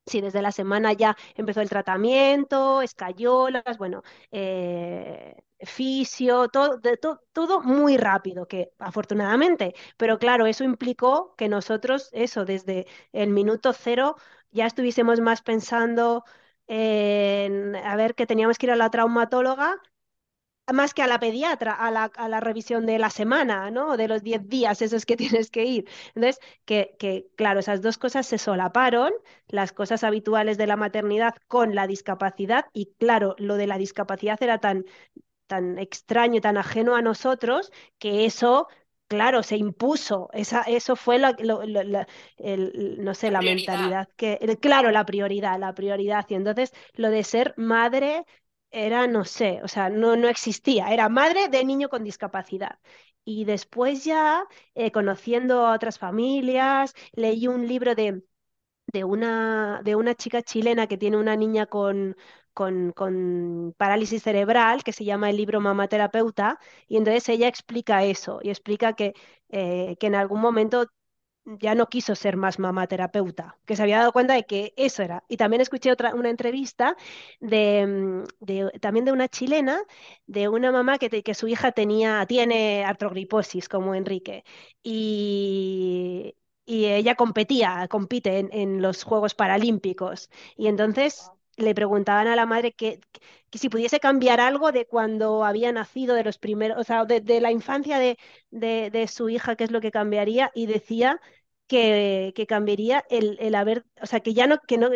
Sí, desde la semana ya empezó el tratamiento, escayolas, bueno, eh, fisio, todo, todo muy rápido, que afortunadamente, pero claro, eso implicó que nosotros, eso, desde el minuto cero, ya estuviésemos más pensando en, a ver, que teníamos que ir a la traumatóloga más que a la pediatra, a la, a la revisión de la semana, ¿no? De los 10 días esos que tienes que ir. Entonces, que, que, claro, esas dos cosas se solaparon, las cosas habituales de la maternidad con la discapacidad, y claro, lo de la discapacidad era tan, tan extraño, tan ajeno a nosotros, que eso... Claro, se impuso. Esa, eso fue lo, lo- lo- la- el- no sé, La mentalidad que, el- claro, la prioridad, la prioridad. Y entonces lo de ser madre era, no sé, o sea, no, no existía, era madre de niño con discapacidad. Y después ya, eh, conociendo a otras familias, leí un libro de, de una, de una chica chilena que tiene una niña con, con, parálisis cerebral, que se llama el libro Mamá Terapeuta, y entonces ella explica eso, y explica que, eh, que en algún momento ya no quiso ser más mamá terapeuta, que se había dado cuenta de que eso era. Y también escuché otra, una entrevista de, mm, de- también de una chilena, de una mamá que, que su hija tenía, tiene artrogriposis, como Enrique, y, y ella competía, compite en, en los Juegos Paralímpicos. Y entonces le preguntaban a la madre que, que si pudiese cambiar algo de cuando había nacido, de los primeros, o sea, de, la infancia de, de, de su hija, qué es lo que cambiaría, y decía que, que cambiaría el, el haber, o sea, que ya no, que no,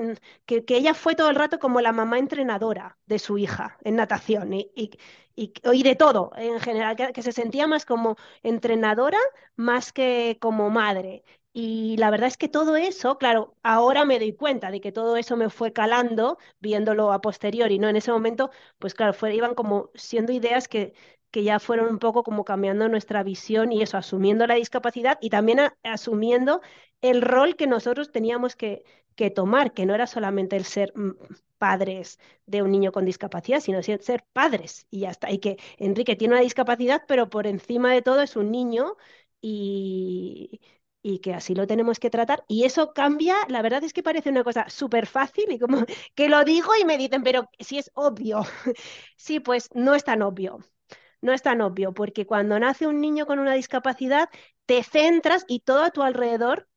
que, que ella fue todo el rato como la mamá entrenadora de su hija en natación y, y, y, y de todo en general, que se sentía más como entrenadora más que como madre. Y la verdad es que todo eso, claro, ahora me doy cuenta de que todo eso me fue calando, viéndolo a posteriori, ¿no? En ese momento, pues claro, fue, iban como siendo ideas que, que ya fueron un poco como cambiando nuestra visión y eso, asumiendo la discapacidad y también asumiendo el rol que nosotros teníamos que, que tomar, que no era solamente el ser mm, padres de un niño con discapacidad, sino ser padres y ya está. Y que Enrique tiene una discapacidad, pero por encima de todo es un niño y, y que así lo tenemos que tratar. Y eso cambia, la verdad es que parece una cosa súper fácil y como que lo digo y me dicen, pero si es obvio. Sí, pues no es tan obvio. No es tan obvio, porque cuando nace un niño con una discapacidad, te centras y todo a tu alrededor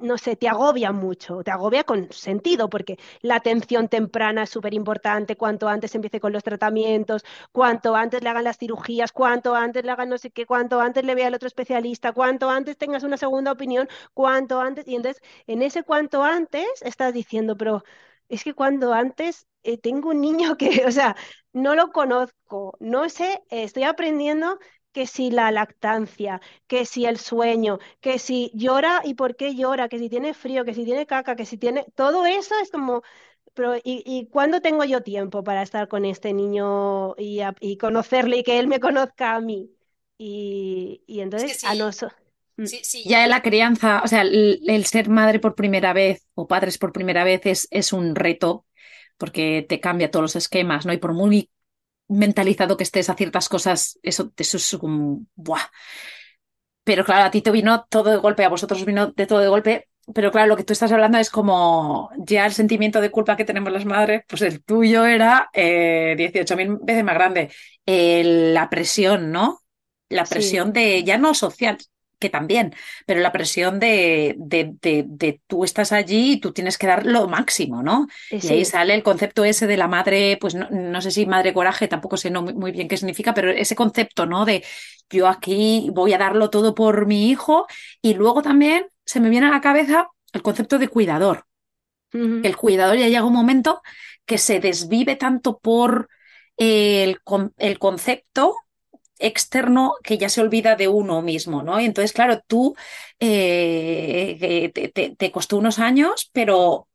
no sé, te agobia mucho, te agobia con sentido, porque la atención temprana es súper importante, cuanto antes empiece con los tratamientos, cuanto antes le hagan las cirugías, cuanto antes le hagan no sé qué, cuanto antes le vea al otro especialista, cuanto antes tengas una segunda opinión, cuanto antes, y entonces en ese cuanto antes estás diciendo, pero es que cuando antes eh, tengo un niño que, o sea, no lo conozco, no sé, eh, estoy aprendiendo que si la lactancia, que si el sueño, que si llora y por qué llora, que si tiene frío, que si tiene caca, que si tiene... Todo eso es como... Pero, ¿y, y cuándo tengo yo tiempo para estar con este niño y, a- y conocerle y que él me conozca a mí? Y, y Es que entonces a nosotros... sí, sí, ya en la crianza, o sea, el, el ser madre por primera vez o padres por primera vez es, es un reto porque te cambia todos los esquemas, ¿no? Y por muy mentalizado que estés a ciertas cosas, eso, eso es un... ¡Buah! Pero claro, a ti te vino todo de golpe, a vosotros vino de todo de golpe. Pero claro, lo que tú estás hablando es como ya el sentimiento de culpa que tenemos las madres, pues el tuyo era eh, 18.000 veces más grande. Eh, la presión, ¿no? La Sí, presión de ya no social, que también, pero la presión de, de, de, tú estás allí y tú tienes que dar lo máximo, ¿no? Y ahí sale el concepto ese de la madre, pues no, no sé si madre coraje, tampoco sé no, muy, bien qué significa, pero ese concepto, ¿no? De yo aquí voy a darlo todo por mi hijo y luego también se me viene a la cabeza el concepto de cuidador, el cuidador ya llega un momento que se desvive tanto por el, con- el concepto externo que ya se olvida de uno mismo, ¿no? Y entonces, claro, tú eh, eh, te, costó unos años, pero,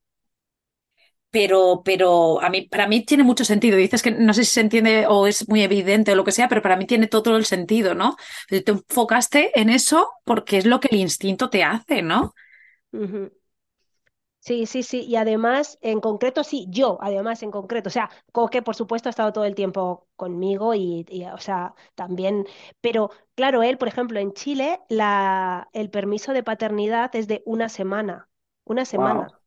pero, pero a mí, para mí tiene mucho sentido. Dices que no sé si se entiende o es muy evidente o lo que sea, pero para mí tiene todo el sentido, ¿no? Te enfocaste en eso porque es lo que el instinto te hace, ¿no? ujú. Sí, sí, sí. Y además, en concreto, sí, yo, además, en concreto. O sea, Coque, por supuesto, ha estado todo el tiempo conmigo y, y, o sea, también. Pero, claro, él, por ejemplo, en Chile, la, el permiso de paternidad es de una semana. Una Wow. semana.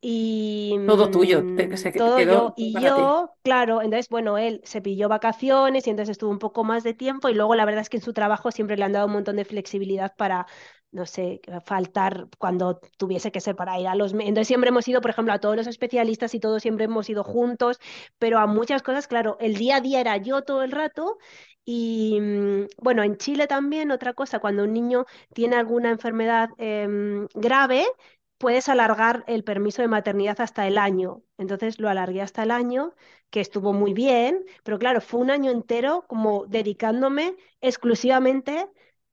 Y Todo tuyo, mm, se todo quedó yo, y para ti. yo, claro, entonces, bueno, él se pilló vacaciones y entonces estuvo un poco más de tiempo y luego la verdad es que en su trabajo siempre le han dado un montón de flexibilidad para, no sé, faltar cuando tuviese que ser para ir a los... Entonces siempre hemos ido, por ejemplo, a todos los especialistas y todos siempre hemos ido juntos, pero a muchas cosas, claro, el día a día era yo todo el rato. Y mm, bueno, en Chile también otra cosa, cuando un niño tiene alguna enfermedad em, grave, puedes alargar el permiso de maternidad hasta el año. Entonces lo alargué hasta el año, que estuvo muy bien, pero claro, fue un año entero como dedicándome exclusivamente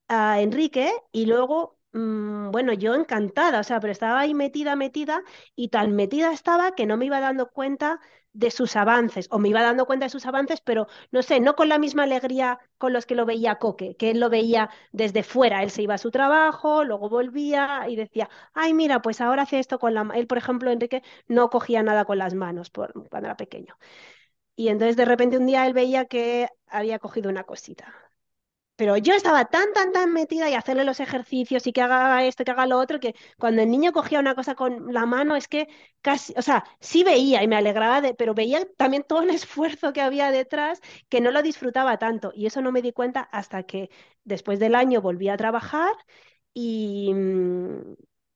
a Enrique y luego, mm, bueno, yo encantada, o sea, pero estaba ahí metida, metida y tan metida estaba que no me iba dando cuenta de sus avances, o me iba dando cuenta de sus avances, pero no sé, no con la misma alegría con los que lo veía Coque, que él lo veía desde fuera, él se iba a su trabajo, luego volvía y decía, ay, mira, pues ahora hace esto con la... ma-". Él, por ejemplo, Enrique, no cogía nada con las manos por, cuando era pequeño. Y entonces de repente un día él veía que había cogido una cosita. Pero yo estaba tan, tan, tan metida y hacerle los ejercicios y que haga esto, que haga lo otro, que cuando el niño cogía una cosa con la mano es que casi, o sea, sí veía y me alegraba, de, pero veía también todo el esfuerzo que había detrás, que no lo disfrutaba tanto. Y eso no me di cuenta hasta que después del año volví a trabajar y, mm,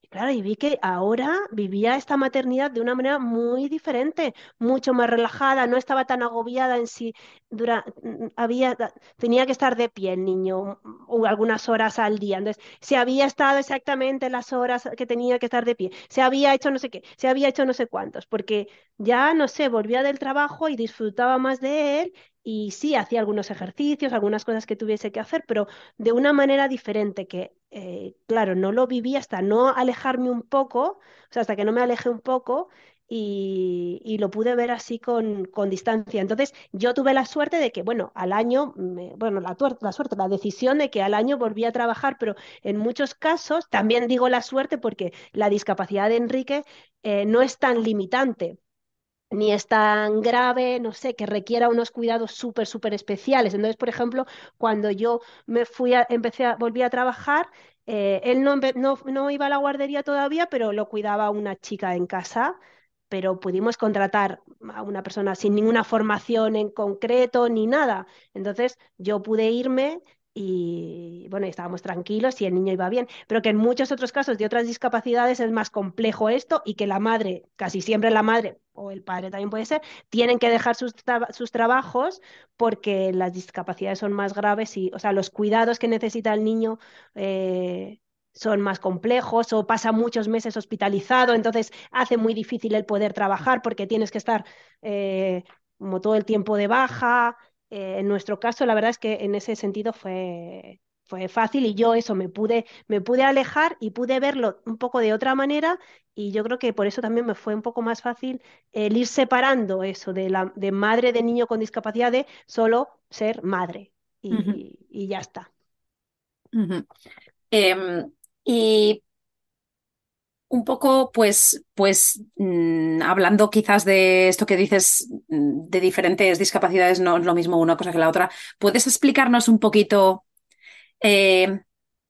claro, y vi que ahora vivía esta maternidad de una manera muy diferente, mucho más relajada, no estaba tan agobiada en sí. Dura, mm, había, tenía que estar de pie el niño mm, o algunas horas al día. Entonces, se había estado exactamente las horas que tenía que estar de pie, se había hecho no sé qué, se había hecho no sé cuántos, porque ya, no sé, volvía del trabajo y disfrutaba más de él. Y sí, hacía algunos ejercicios, algunas cosas que tuviese que hacer, pero de una manera diferente que, eh, claro, no lo viví hasta no alejarme un poco, o sea, hasta que no me alejé un poco y, lo pude ver así con, con distancia. Entonces, yo tuve la suerte de que, bueno, al año, me- bueno, la, la suerte, la decisión de que al año volví a trabajar, pero en muchos casos, también digo la suerte porque la discapacidad de Enrique eh, no es tan limitante ni es tan grave, no sé, que requiera unos cuidados súper, súper especiales. Entonces, por ejemplo, cuando yo me fui a, empecé a, volví a trabajar, eh, él no, no, no iba a la guardería todavía, pero lo cuidaba una chica en casa. Pero pudimos contratar a una persona sin ninguna formación en concreto ni nada. Entonces yo pude irme y bueno, estábamos tranquilos y el niño iba bien, pero que en muchos otros casos de otras discapacidades es más complejo esto y que la madre, casi siempre la madre o el padre también puede ser, tienen que dejar sus, sus trabajos porque las discapacidades son más graves y, o sea, los cuidados que necesita el niño eh, son más complejos o pasa muchos meses hospitalizado, entonces hace muy difícil el poder trabajar porque tienes que estar eh, como todo el tiempo de baja eh, en nuestro caso, la verdad es que en ese sentido fue, fue fácil y yo eso me pude, me pude alejar y pude verlo un poco de otra manera y yo creo que por eso también me fue un poco más fácil el ir separando eso de, la, de madre de niño con discapacidad de solo ser madre y, y ya está. Em, y un poco, pues, pues mm, hablando quizás de esto que dices mm, de diferentes discapacidades, no es lo mismo una cosa que la otra, ¿puedes explicarnos un poquito? eh,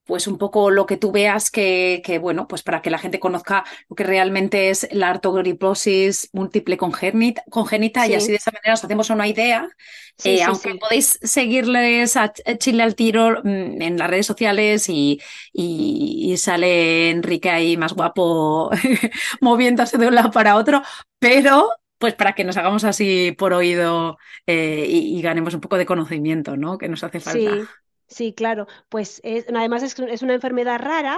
pues un poco lo que tú veas que, que, bueno, pues para que la gente conozca lo que realmente es la artrogriposis múltiple congénita, congénita Sí, y así de esa manera os hacemos una idea. sí, Eh, sí, aunque podéis seguirles a Ch- Chile al tiro mm, en las redes sociales y, y- y sale Enrique ahí más guapo moviéndose de un lado para otro, pero pues para que nos hagamos así por oído eh, y, y ganemos un poco de conocimiento, ¿no? Que nos hace falta. Sí, sí, claro. Pues es, además es, es una enfermedad rara,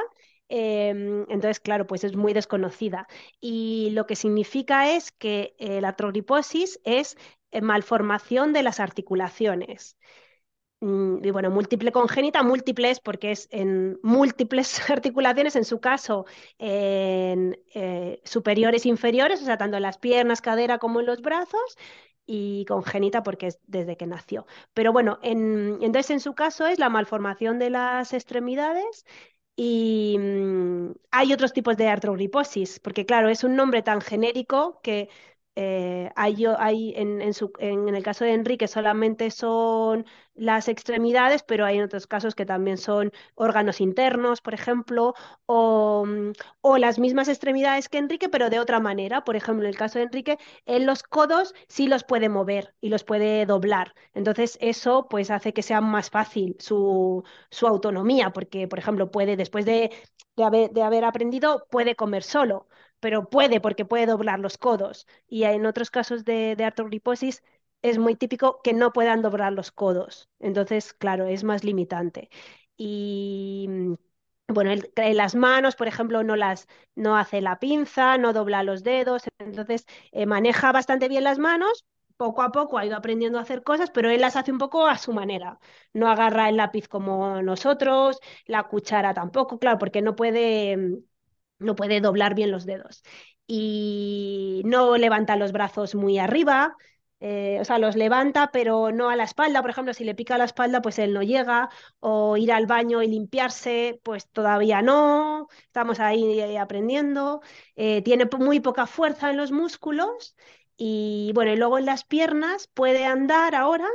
em, entonces, claro, pues es muy desconocida. Y lo que significa es que eh, la artrogriposis es eh, malformación de las articulaciones. Mm, Y bueno, múltiple congénita, múltiples porque es en múltiples articulaciones, en su caso, en eh, superiores e inferiores, o sea, tanto en las piernas, cadera como en los brazos, y congénita porque es desde que nació. Pero bueno, en- entonces en su caso es la malformación de las extremidades. Y mm, hay otros tipos de artrogriposis, porque claro, es un nombre tan genérico que eh, hay, hay en, en su- en- en el caso de Enrique solamente son las extremidades, pero hay en otros casos que también son órganos internos, por ejemplo, o, mm, o las mismas extremidades que Enrique, pero de otra manera. Por ejemplo, en el caso de Enrique, él los codos sí los puede mover y los puede doblar. Entonces, eso pues hace que sea más fácil su, su autonomía, porque, por ejemplo, puede, después de, de haber, de haber aprendido, puede comer solo, pero puede porque puede doblar los codos. Y en otros casos de, de es muy típico que no puedan doblar los codos. Entonces, claro, es más limitante. Y mm, bueno, el- en las manos, por ejemplo, no las no hace la pinza, no dobla los dedos, entonces eh, maneja bastante bien las manos. Poco a poco ha ido aprendiendo a hacer cosas, pero él las hace un poco a su manera. No agarra el lápiz como nosotros, la cuchara tampoco, claro, porque no puede, mm, no puede doblar bien los dedos. Y no levanta los brazos muy arriba, eh, o sea, los levanta, pero no a la espalda. Por ejemplo, si le pica la espalda, pues él no llega. O ir al baño y limpiarse, pues todavía no. Estamos ahí aprendiendo. Eh, tiene muy poca fuerza en los músculos. Y bueno, y luego en las piernas puede andar ahora,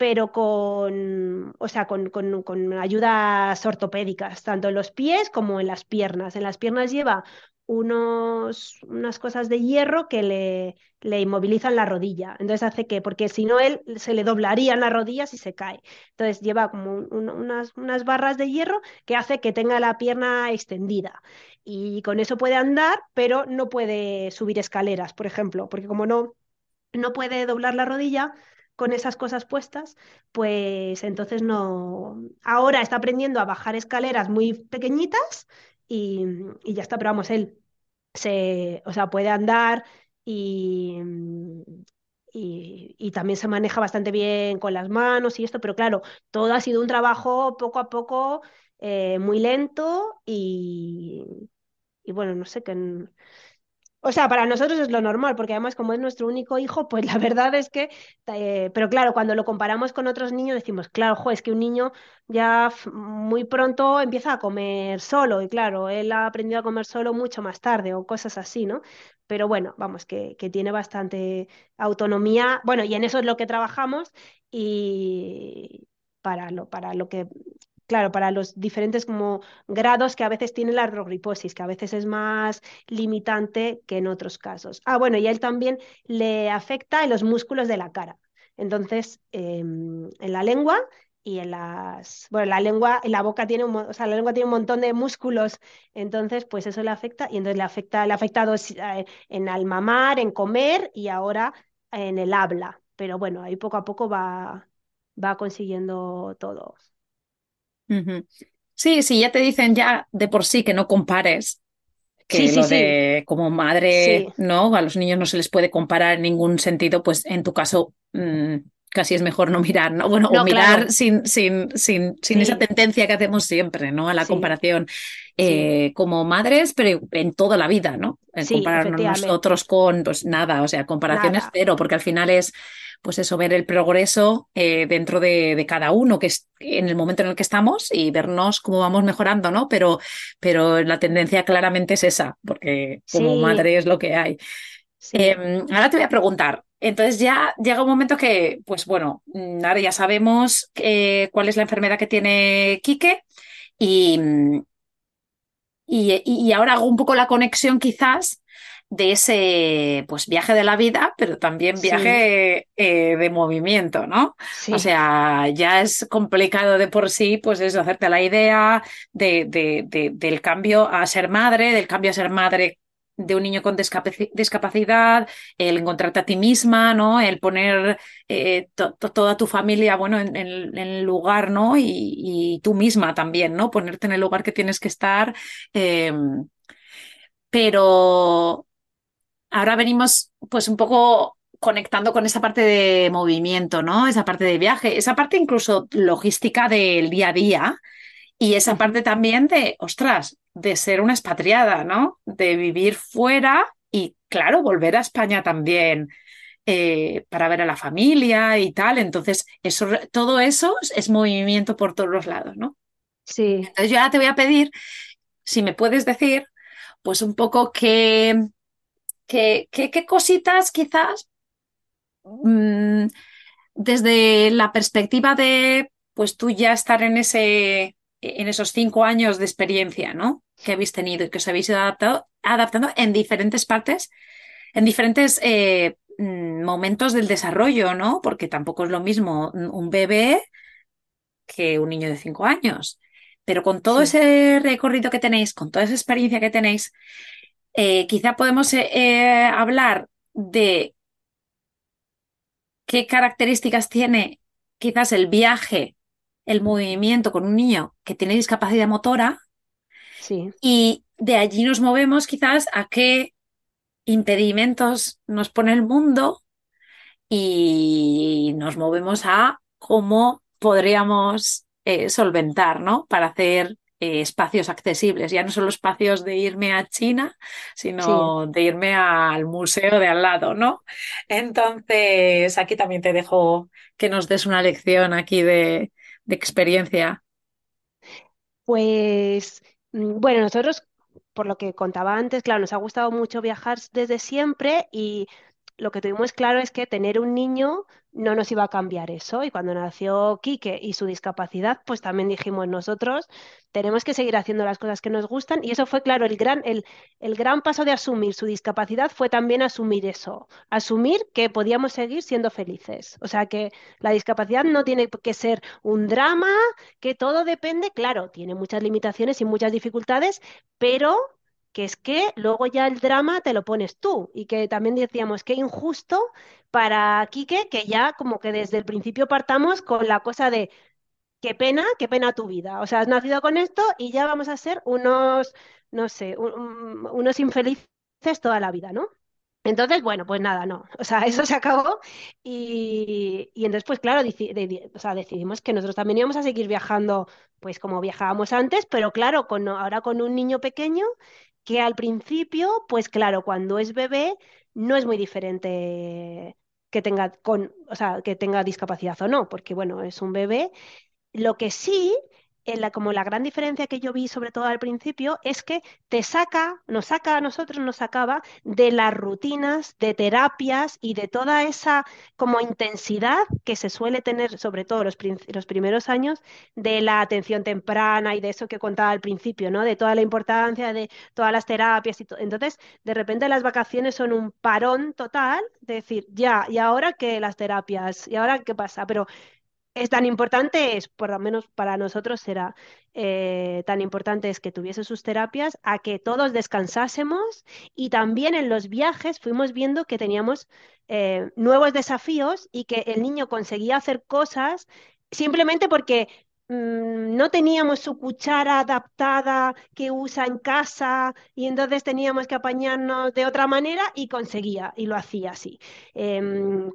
pero con, o sea, con, con- con ayudas ortopédicas, tanto en los pies como en las piernas. En las piernas lleva unos, unas cosas de hierro que le, le inmovilizan la rodilla. Entonces hace que, porque si no, él se le doblarían las rodillas y se cae. Entonces lleva como un- un- unas, unas barras de hierro que hace que tenga la pierna extendida. Y con eso puede andar, pero no puede subir escaleras, por ejemplo, porque como no no puede doblar la rodilla con esas cosas puestas, pues entonces no. Ahora está aprendiendo a bajar escaleras muy pequeñitas y, ya está, pero vamos, él se, o sea, puede andar y, y, y también se maneja bastante bien con las manos y esto, pero claro, todo ha sido un trabajo poco a poco, eh, muy lento y, y bueno, no sé qué. O sea, para nosotros es lo normal, porque además como es nuestro único hijo, pues la verdad es que, eh, pero claro, cuando lo comparamos con otros niños decimos, claro, jo, es que un niño ya muy pronto empieza a comer solo y claro, él ha aprendido a comer solo mucho más tarde o cosas así, ¿no? Pero bueno, vamos, que, que tiene bastante autonomía, bueno, y en eso es lo que trabajamos y para lo, para lo que, claro, para los diferentes como grados que a veces tiene la artrogriposis, que a veces es más limitante que en otros casos. Ah, bueno, y él también le afecta en los músculos de la cara. Entonces, em, en la lengua y en las, bueno, la lengua, en la boca tiene un, o sea, la lengua tiene un montón de músculos, entonces, pues eso le afecta y entonces le afecta, le ha afectado en al mamar, en comer y ahora en el habla. Pero bueno, ahí poco a poco va, va consiguiendo todo. Sí, sí, ya te dicen ya de por sí que no compares, que sí, lo sí, de como madre, no, a los niños no se les puede comparar en ningún sentido, pues en tu caso mm, casi es mejor no mirar, ¿no? Bueno, o mirar claro, sin, sin, sin, sin esa tendencia que hacemos siempre, ¿no? A la sí, comparación sí, eh, como madres, pero en toda la vida, ¿no? En sí, compararnos nosotros con, pues nada, o sea, comparación es Nada. cero, porque al final es, pues eso, ver el progreso eh, dentro de, de cada uno, que es en el momento en el que estamos y vernos cómo vamos mejorando, ¿no? Pero pero la tendencia claramente es esa, porque como madre es lo que hay. Eh, ahora te voy a preguntar, entonces ya llega un momento que, pues bueno, mm, ahora ya sabemos eh, cuál es la enfermedad que tiene Quique Y, y, y ahora hago un poco la conexión quizás de ese pues viaje de la vida, pero también Sí, viaje eh, de movimiento, ¿no? O sea, ya es complicado de por sí, pues eso, hacerte la idea de, de- de- del cambio a ser madre, del cambio a ser madre de un niño con discapaci- discapacidad, el encontrarte a ti misma, ¿no? El poner eh, to- to- toda tu familia, bueno, en, el lugar, ¿no? Y, tú misma también, ¿no? Ponerte en el lugar que tienes que estar. eh, pero Ahora venimos pues un poco conectando con esa parte de movimiento, ¿no? Esa parte de viaje, esa parte incluso logística del día a día y esa parte también de, ostras, de ser una expatriada, ¿no? De vivir fuera y, claro, volver a España también eh, para ver a la familia y tal. Entonces, eso, todo eso es movimiento por todos los lados, ¿no? sí, Entonces, yo ahora te voy a pedir, si me puedes decir, pues un poco qué, qué, qué, qué cositas quizás mm, desde la perspectiva de, pues tú ya estar en ese, en esos cinco años de experiencia, ¿no? Que habéis tenido y que os habéis ido adaptado, adaptando en diferentes partes, en diferentes eh, mm, momentos del desarrollo, ¿no? Porque tampoco es lo mismo un bebé que un niño de cinco años. Pero con todo sí, ese recorrido que tenéis, con toda esa experiencia que tenéis, eh, quizá podemos eh, hablar de qué características tiene quizás el viaje, el movimiento con un niño que tiene discapacidad motora sí, y de allí nos movemos quizás a qué impedimentos nos pone el mundo y nos movemos a cómo podríamos eh, solventar, ¿no? Para hacer eh, espacios accesibles, ya no solo espacios de irme a China, sí. sino de irme al museo de al lado, ¿no? Entonces, aquí también te dejo que nos des una lección aquí de, de experiencia. Pues mm, bueno, nosotros, por lo que contaba antes, claro, nos ha gustado mucho viajar desde siempre y lo que tuvimos claro es que tener un niño no nos iba a cambiar eso. Y cuando nació Quique y su discapacidad, pues también dijimos nosotros tenemos que seguir haciendo las cosas que nos gustan. Y eso fue, claro, el gran, el, el gran paso de asumir su discapacidad fue también asumir eso, asumir que podíamos seguir siendo felices. O sea que la discapacidad no tiene que ser un drama que todo depende, claro, tiene muchas limitaciones y muchas dificultades, pero que es que luego ya el drama te lo pones tú y que también decíamos que injusto para Quique que ya como que desde el principio partamos con la cosa de qué pena, qué pena tu vida. O sea, has nacido con esto y ya vamos a ser unos, no sé, un- un- unos infelices toda la vida, ¿no? Entonces, bueno, pues nada, no. O sea, eso se acabó y, y entonces, pues claro, o sea, decidimos que nosotros también íbamos a seguir viajando, pues como viajábamos antes, pero claro, con, ahora con un niño pequeño que al principio, pues claro, cuando es bebé no es muy diferente que tenga con, o sea, que tenga discapacidad o no, porque bueno, es un bebé. Lo que sí, la, como la gran diferencia que yo vi, sobre todo al principio, es que te saca, nos saca a nosotros, nos sacaba de las rutinas, de terapias y de toda esa como intensidad que se suele tener, sobre todo los, los primeros años, de la atención temprana y de eso que contaba al principio, ¿no? De toda la importancia de todas las terapias y todo. Entonces, de repente las vacaciones son un parón total, de decir, ya, ¿y ahora qué las terapias? ¿Y ahora qué pasa? Pero es tan importante es, por lo menos para nosotros será eh, tan importante es que tuviese sus terapias, a que todos descansásemos y también en los viajes fuimos viendo que teníamos eh, nuevos desafíos y que el niño conseguía hacer cosas simplemente porque mm, no teníamos su cuchara adaptada que usa en casa y entonces teníamos que apañarnos de otra manera y conseguía y lo hacía así. Em,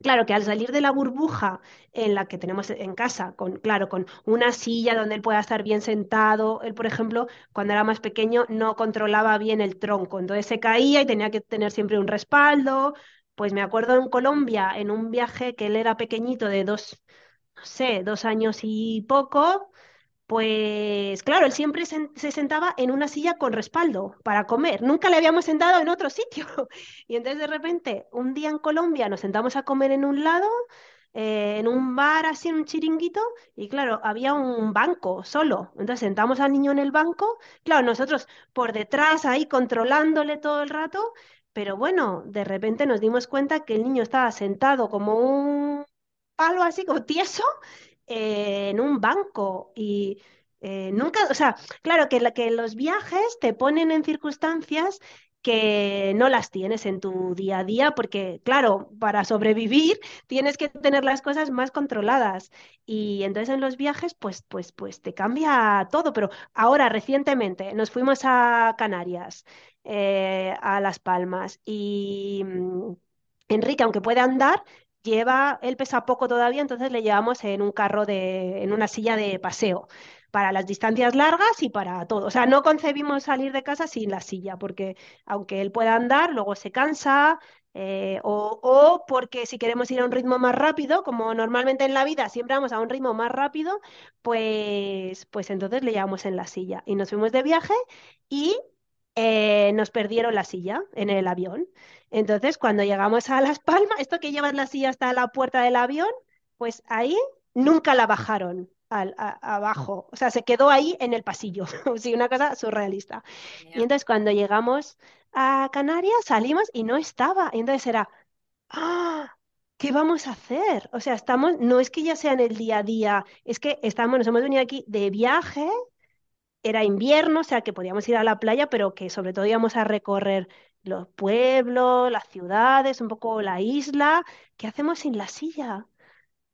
Claro que al salir de la burbuja en la que tenemos en casa, con, claro, con una silla donde él pueda estar bien sentado. Él, por ejemplo, cuando era más pequeño no controlaba bien el tronco, entonces se caía y tenía que tener siempre un respaldo. Pues me acuerdo en Colombia, en un viaje que él era pequeñito de dos, no sé, dos años y poco, pues claro, él siempre se sentaba en una silla con respaldo para comer. Nunca le habíamos sentado en otro sitio. Y entonces de repente, un día en Colombia nos sentamos a comer en un lado eh, en un bar así, en un chiringuito, y claro, había un banco solo. Entonces sentamos al niño en el banco, claro, nosotros por detrás ahí controlándole todo el rato, pero bueno, de repente nos dimos cuenta que el niño estaba sentado como un palo así, como tieso, eh, en un banco. Y eh, nunca, o sea, claro que, los viajes te ponen en circunstancias que no las tienes en tu día a día, porque claro, para sobrevivir tienes que tener las cosas más controladas. Y entonces en los viajes, pues, pues, pues te cambia todo. Pero ahora, recientemente, nos fuimos a Canarias, eh, a Las Palmas, y mm, Enrique, aunque puede andar, lleva, él pesa poco todavía, entonces le llevamos en un carro de, en una silla de paseo para las distancias largas y para todo. O sea, no concebimos salir de casa sin la silla, porque aunque él pueda andar, luego se cansa, eh, o, o porque si queremos ir a un ritmo más rápido, como normalmente en la vida siempre vamos a un ritmo más rápido, pues, pues entonces le llevamos en la silla. Y nos fuimos de viaje y eh, nos perdieron la silla en el avión. Entonces, cuando llegamos a Las Palmas, esto que llevas la silla hasta la puerta del avión, pues ahí nunca la bajaron al- a- abajo. O sea, se quedó ahí en el pasillo. Sí, una cosa surrealista. Y entonces, cuando llegamos a Canarias, salimos y no estaba. Y entonces era, ¡ah! ¿Qué vamos a hacer? O sea, estamos, no es que ya sea en el día a día, es que estamos, nos hemos venido aquí de viaje era invierno, o sea que podíamos ir a la playa, pero que sobre todo íbamos a recorrer los pueblos, las ciudades, un poco la isla. ¿Qué hacemos sin la silla?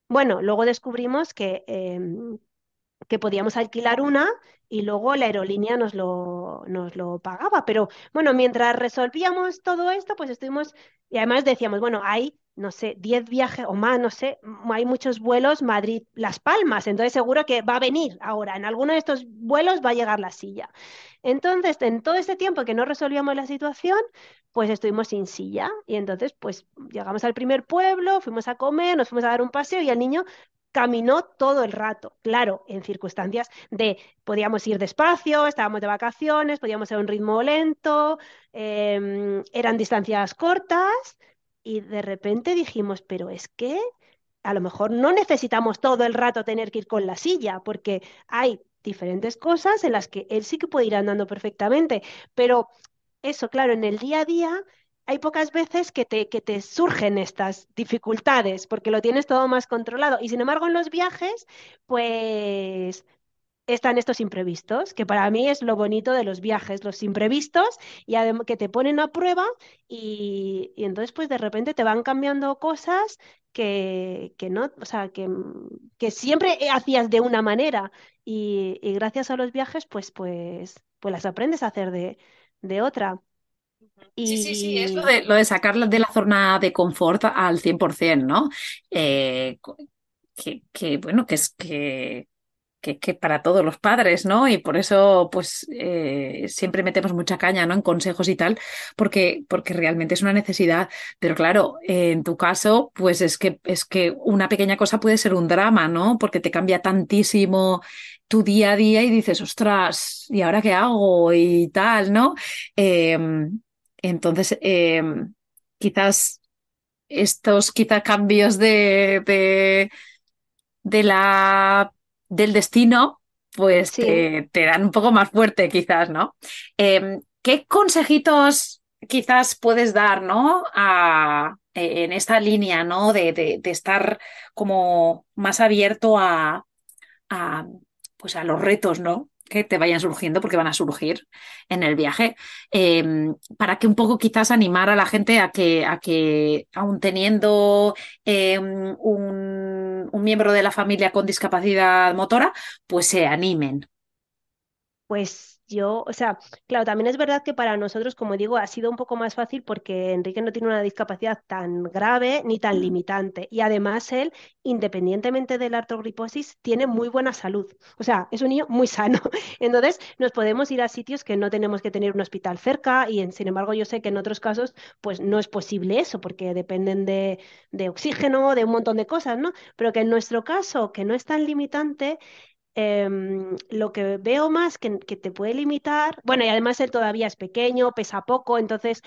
Bueno, luego descubrimos que em, que podíamos alquilar una y luego la aerolínea nos lo, nos lo pagaba. Pero bueno, mientras resolvíamos todo esto, pues estuvimos, y además decíamos, bueno, hay, no sé, 10 viajes o más, no sé, hay muchos vuelos Madrid-Las Palmas, entonces seguro que va a venir ahora, en alguno de estos vuelos va a llegar la silla. Entonces, en todo este tiempo que no resolvíamos la situación, pues estuvimos sin silla. Y entonces, pues llegamos al primer pueblo, fuimos a comer, nos fuimos a dar un paseo y el niño caminó todo el rato, claro, en circunstancias de podíamos ir despacio, estábamos de vacaciones, podíamos ir a un ritmo lento, em, eran distancias cortas y de repente dijimos, pero es que a lo mejor no necesitamos todo el rato tener que ir con la silla, porque hay diferentes cosas en las que él sí que puede ir andando perfectamente, pero eso, claro, en el día a día hay pocas veces que te, que te surgen estas dificultades porque lo tienes todo más controlado. Y sin embargo, en los viajes, pues están estos imprevistos, que para mí es lo bonito de los viajes, los imprevistos y que te ponen a prueba y, y entonces pues de repente te van cambiando cosas que, que no, o sea, que, que siempre hacías de una manera y, y gracias a los viajes pues, pues, pues las aprendes a hacer de, de otra. Sí, sí, sí, es lo de, lo de sacarla de la zona de confort al 100%, ¿no? Eh, que, que, bueno, que es que, que, para todos los padres, ¿no? Y por eso, pues, eh, siempre metemos mucha caña, ¿no? En consejos y tal, porque, porque realmente es una necesidad. Pero claro, en tu caso, pues es que, es que una pequeña cosa puede ser un drama, ¿no? Porque te cambia tantísimo tu día a día y dices, ostras, ¿y ahora qué hago? Y tal, ¿no? Em, entonces, em, quizás estos quizá cambios de, de la, del destino, pues sí, te, te dan un poco más fuerte, quizás, ¿no? Em, ¿qué consejitos quizás puedes dar, ¿no? A, en esta línea, ¿no? De, de, de estar como más abierto a, a, pues a los retos, ¿no? Que te vayan surgiendo, porque van a surgir en el viaje, eh, para que un poco quizás animar a la gente a que, a que aun teniendo eh, un, un miembro de la familia con discapacidad motora, pues se animen. Pues yo, o sea, claro, también es verdad que para nosotros, como digo, ha sido un poco más fácil porque Enrique no tiene una discapacidad tan grave ni tan limitante. Y además él, independientemente de la artrogriposis, tiene muy buena salud. O sea, es un niño muy sano. Entonces, nos podemos ir a sitios que no tenemos que tener un hospital cerca y, sin embargo, yo sé que en otros casos, pues no es posible eso porque dependen de, de oxígeno, de un montón de cosas, ¿no? Pero que en nuestro caso, que no es tan limitante em, lo que veo más que, te puede limitar, bueno, y además él todavía es pequeño, pesa poco, entonces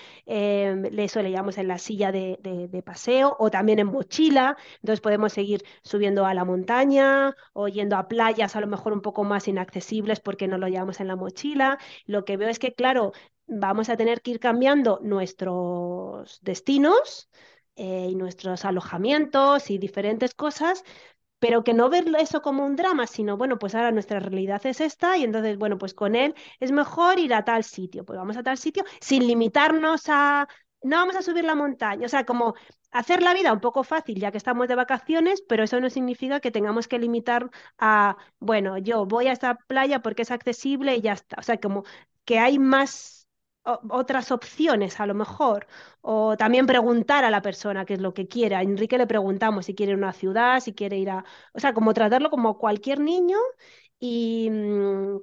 le- eso le llamamos en la silla de, de- de paseo o también en mochila, entonces podemos seguir subiendo a la montaña o yendo a playas a lo mejor un poco más inaccesibles porque no lo llevamos en la mochila. Lo que veo es que, claro, vamos a tener que ir cambiando nuestros destinos eh, y nuestros alojamientos y diferentes cosas pero que no verlo eso como un drama, sino, bueno, pues ahora nuestra realidad es esta y entonces, bueno, pues con él es mejor ir a tal sitio, pues vamos a tal sitio sin limitarnos a, no vamos a subir la montaña, o sea, como hacer la vida un poco fácil ya que estamos de vacaciones, pero eso no significa que tengamos que limitar a, bueno, yo voy a esta playa porque es accesible y ya está, o sea, como que hay más otras opciones a lo mejor. O también preguntar a la persona qué es lo que quiere. A Enrique le preguntamos si quiere una ciudad, si quiere ir a... O sea, como tratarlo como cualquier niño y, mm,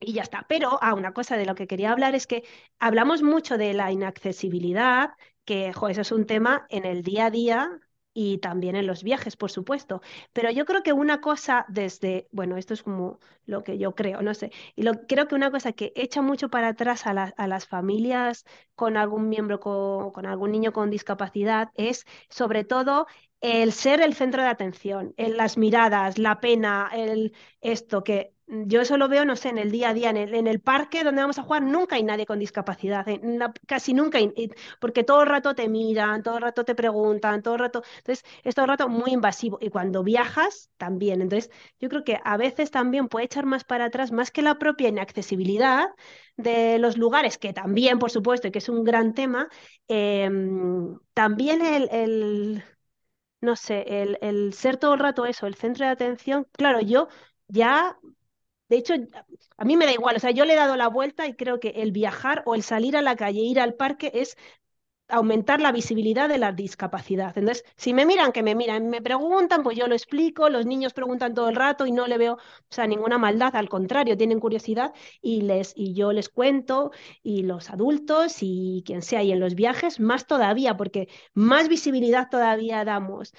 y ya está. Pero, ah, una cosa de lo que quería hablar es que hablamos mucho de la inaccesibilidad, que, eso es un tema en el día a día y también en los viajes, por supuesto. Pero yo creo que una cosa desde, bueno, esto es como lo que yo creo, no sé, y lo, creo que una cosa que echa mucho para atrás a, la- a las familias con algún miembro, con, con algún niño con discapacidad, es sobre todo el ser el centro de atención, en las miradas, la pena, el esto que yo eso lo veo, no sé, en el día a día, en el, en el parque donde vamos a jugar, nunca hay nadie con discapacidad, la- casi nunca, hay- y- porque todo el rato te miran, todo el rato te preguntan, todo el rato, entonces es todo el rato muy invasivo y cuando viajas también, entonces yo creo que a veces también puede echar más para atrás, más que la propia inaccesibilidad de los lugares, que también, por supuesto, y que es un gran tema, em, también el, el no sé, el, el ser todo el rato eso, el centro de atención, claro, yo ya, de hecho, a mí me da igual, o sea, yo le he dado la vuelta y creo que el viajar o el salir a la calle, ir al parque es aumentar la visibilidad de la discapacidad. Entonces, si me miran, que me miran, me preguntan, pues yo lo explico, los niños preguntan todo el rato y no le veo, o sea, ninguna maldad, al contrario, tienen curiosidad y les y yo les cuento y los adultos y quien sea y en los viajes más todavía porque más visibilidad todavía damos.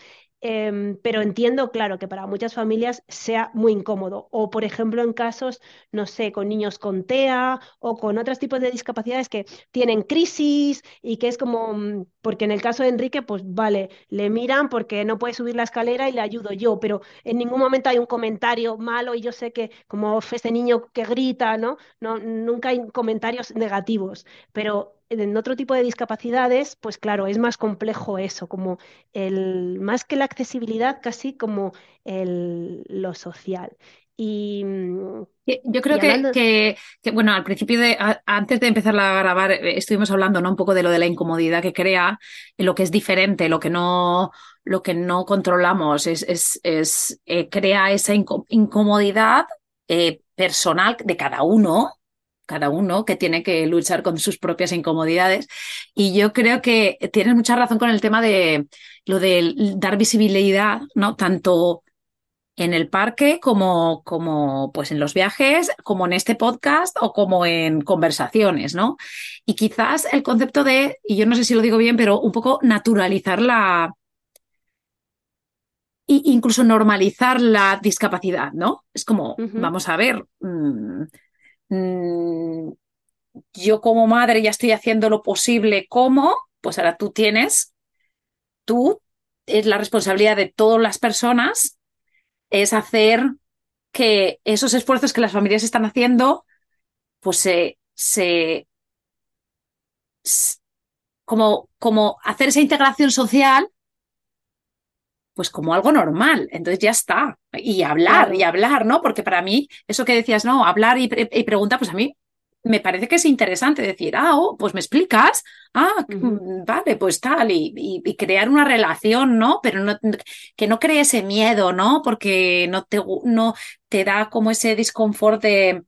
Em, pero entiendo, claro, que para muchas familias sea muy incómodo. O, por ejemplo, en casos, no sé, con niños con TEA o con otros tipos de discapacidades que tienen crisis y que es como, mm, porque en el caso de Enrique, pues vale, le miran porque no puede subir la escalera y le ayudo yo, pero en ningún momento hay un comentario malo y yo sé que como "Uf, este niño que grita. No, nunca hay comentarios negativos, pero en otro tipo de discapacidades, pues claro, es más complejo eso, como el, más que la accesibilidad, casi como el, lo social. Y, mm, Yo creo que, que, que, bueno, al principio de, a- antes de empezar a grabar, eh, estuvimos hablando, ¿no? Un poco de lo de la incomodidad que crea, lo que es diferente, lo que no, lo que no controlamos, es, es, es eh, crea esa inco- incomodidad eh, personal de cada uno, cada uno que tiene que luchar con sus propias incomodidades. Y yo creo que tienes mucha razón con el tema de lo de dar visibilidad, ¿no? Tanto en el parque, como, como pues en los viajes, como en este podcast o como en conversaciones, ¿no? Y quizás el concepto de, y yo no sé si lo digo bien, pero un poco naturalizar la, e incluso normalizar la discapacidad, ¿no? Es como, vamos a ver, mmm, mmm, yo como madre ya estoy haciendo lo posible como, pues ahora tú tienes, tú, es la responsabilidad de todas las personas, es hacer que esos esfuerzos que las familias están haciendo, pues se, se, como, como hacer esa integración social, pues como algo normal. Entonces ya está. Y hablar, y hablar, ¿no? Porque para mí, eso que decías, no, hablar y, y preguntar, pues a mí me parece que es interesante decir, ah, oh, pues me explicas, ah, mm, vale, pues tal, y, y- y crear una relación, ¿no? Pero no, que no cree ese miedo, ¿no? Porque no te, no te da como ese disconfort de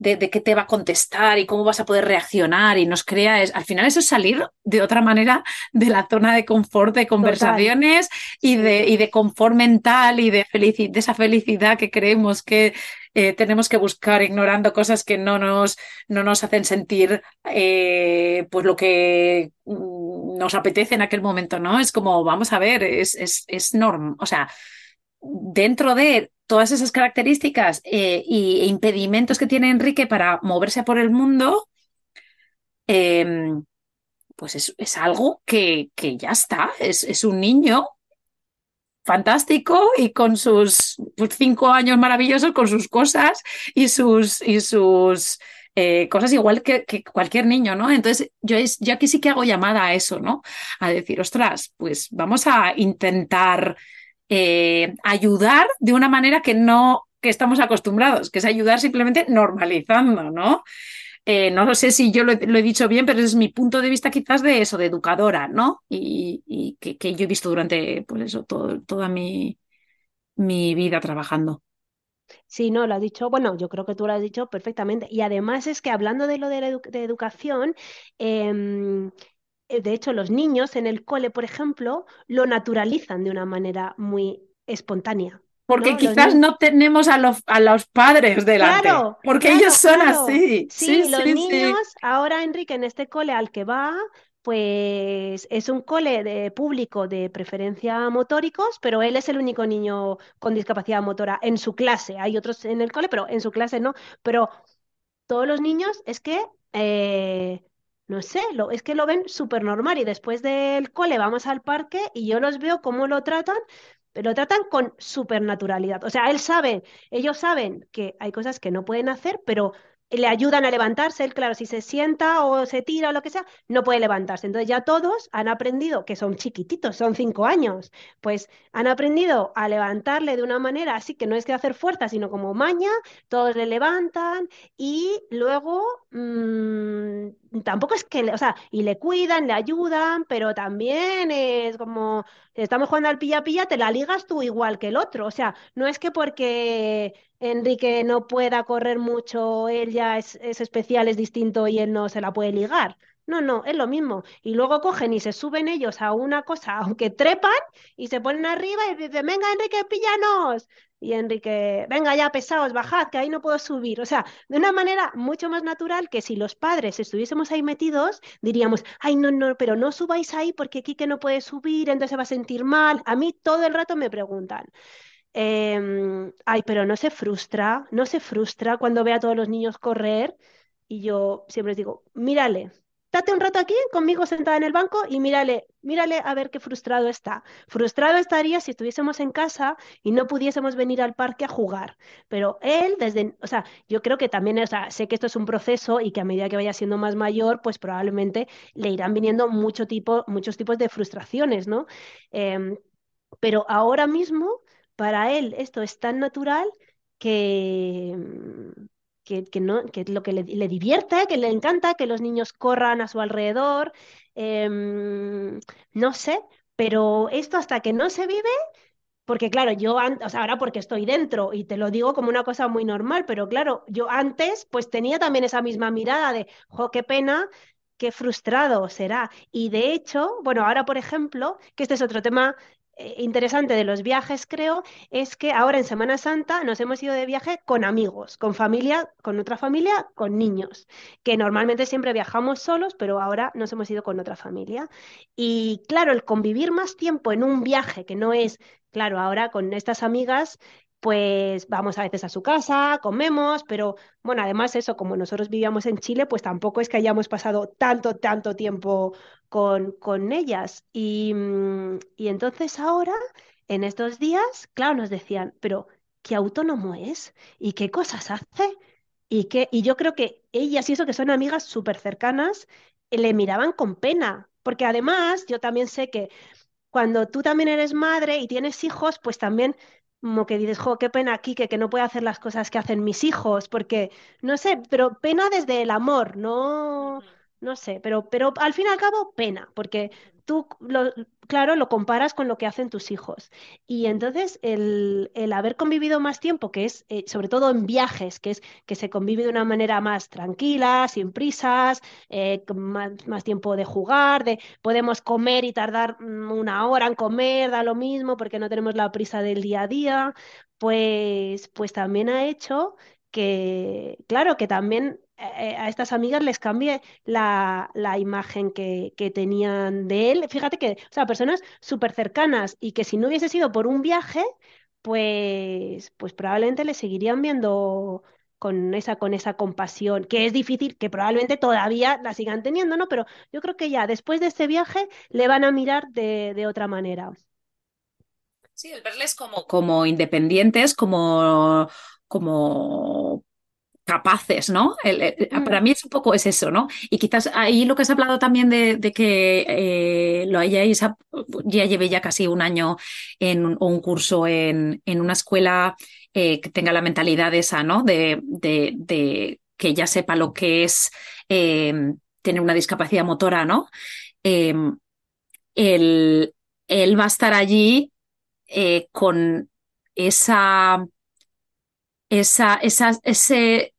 de, de qué te va a contestar y cómo vas a poder reaccionar y nos crea, es, al final eso es salir de otra manera de la zona de confort de conversaciones y de, y de confort mental y de, felici- de esa felicidad que creemos que eh, tenemos que buscar ignorando cosas que no nos, no nos hacen sentir eh, pues lo que mm, nos apetece en aquel momento, ¿no? Es como, vamos a ver, es, es, es norm, o sea, dentro de todas esas características eh, y, e impedimentos que tiene Enrique para moverse por el mundo, eh, pues es, es, algo que, que ya está, es, es, un niño fantástico y con sus pues, cinco años maravillosos, con sus cosas y sus, y sus eh, cosas igual que, que, cualquier niño, ¿no? Entonces, yo, es, yo aquí sí que hago llamada a eso, ¿no? A decir, ostras, pues vamos a intentar eh, ayudar de una manera que no que estamos acostumbrados, que es ayudar simplemente normalizando, ¿no? Eh, no sé si yo lo, lo, he dicho bien, pero es mi punto de vista quizás de eso, de educadora, ¿no? Y, que, yo he visto durante, pues eso, todo, toda mi, mi vida trabajando. Sí, no, lo has dicho, bueno, yo creo que tú lo has dicho perfectamente. Y además es que hablando de lo de, la educación, eh, de hecho, los niños en el cole, por ejemplo, lo naturalizan de una manera muy espontánea. Porque ¿no? quizás no tenemos a los, a los padres delante. Claro, porque claro, ellos son claro. así. Sí, Sí, los sí, niños, sí. ahora Enrique en este cole al que va, pues es un cole de público de preferencia motóricos, pero él es el único niño con discapacidad motora en su clase. Hay otros en el cole, pero en su clase no. Pero todos los niños es que, eh, no sé, lo, es que lo ven súper normal y después del cole vamos al parque y yo los veo cómo lo tratan, lo tratan con súper naturalidad. O sea, él sabe, ellos saben que hay cosas que no pueden hacer, pero le ayudan a levantarse. Él, claro, si se sienta o se tira o lo que sea, no puede levantarse. Entonces ya todos han aprendido, que son chiquititos, son cinco años, pues han aprendido a levantarle de una manera así que no es que hacer fuerza, sino como maña, todos le levantan y luego mmm, tampoco es que, o sea, y le cuidan, le ayudan, pero también es como, estamos jugando al pilla-pilla, te la ligas tú igual que el otro. O sea, no es que porque Enrique no pueda correr mucho, él ya es, es especial, es distinto y él no se la puede ligar. No, no, es lo mismo. Y luego cogen y se suben ellos a una cosa, aunque trepan y se ponen arriba y dicen, venga, Enrique, píllanos. Y Enrique, venga ya, pesados, bajad, que ahí no puedo subir. O sea, de una manera mucho más natural que si los padres estuviésemos ahí metidos, diríamos, ay, no, no, pero no subáis ahí porque Quique no puede subir, entonces se va a sentir mal. A mí todo el rato me preguntan. Eh, ay, pero no se frustra, no se frustra cuando ve a todos los niños correr. Y yo siempre les digo, mírale, date un rato aquí conmigo sentada en el banco y mírale, mírale a ver qué frustrado está. Frustrado estaría si estuviésemos en casa y no pudiésemos venir al parque a jugar. Pero él, desde, o sea, yo creo que también, o sea, sé que esto es un proceso y que a medida que vaya siendo más mayor, pues probablemente le irán viniendo mucho tipo, muchos tipos de frustraciones, ¿no? Eh, pero ahora mismo para él esto es tan natural que, que, que no, que lo que le, le, divierte, que le encanta, que los niños corran a su alrededor, eh, no sé, pero esto hasta que no se vive, porque claro, yo o ahora porque estoy dentro y te lo digo como una cosa muy normal, pero claro, yo antes pues tenía también esa misma mirada de, jo, qué pena qué frustrado será. Y de hecho, bueno, ahora por ejemplo, que este es otro tema interesante de los viajes, creo, es que ahora en Semana Santa nos hemos ido de viaje con amigos, con familia, con otra familia, con niños, que normalmente siempre viajamos solos, pero ahora nos hemos ido con otra familia. Y claro, el convivir más tiempo en un viaje, que no es, claro, ahora con estas amigas pues vamos a veces a su casa, comemos, pero bueno, además eso, como nosotros vivíamos en Chile, pues tampoco es que hayamos pasado tanto, tanto tiempo con, con ellas. Y, y entonces ahora, en estos días, claro, nos decían, pero qué autónomo es y qué cosas hace. Y, y yo creo que ellas y eso que son amigas súper cercanas, le miraban con pena, porque además yo también sé que cuando tú también eres madre y tienes hijos, pues también como que dices, jo, qué pena aquí que, que no puede hacer las cosas que hacen mis hijos, porque, no sé, pero pena desde el amor, no, no sé, pero, pero al fin y al cabo pena, porque tú, lo, claro, lo comparas con lo que hacen tus hijos. Y entonces el, el haber convivido más tiempo, que es, eh, sobre todo en viajes, que es que se convive de una manera más tranquila, sin prisas, eh, más, más, tiempo de jugar, de podemos comer y tardar una hora en comer, da lo mismo, porque no tenemos la prisa del día a día, pues, pues también ha hecho que, claro, que también a estas amigas les cambie la, la imagen que, que, tenían de él. Fíjate que, o sea, personas súper cercanas y que si no hubiese sido por un viaje, pues, pues probablemente le seguirían viendo con esa, con esa compasión, que es difícil, que probablemente todavía la sigan teniendo, ¿no? Pero yo creo que ya después de este viaje le van a mirar de, de otra manera. Sí, el verles como, como independientes, como, como capaces, ¿no? El- el- para Mm, mí es un poco es eso, ¿no? Y quizás ahí lo que has hablado también de, de que eh, lo hayáis, ya llevé ya casi un año en un, un curso en, en una escuela eh, que tenga la mentalidad esa, ¿no? De, de, de que ya sepa lo que es eh, tener una discapacidad motora, ¿no? Él, él va a estar allí eh, con esa, esa, esa, ese,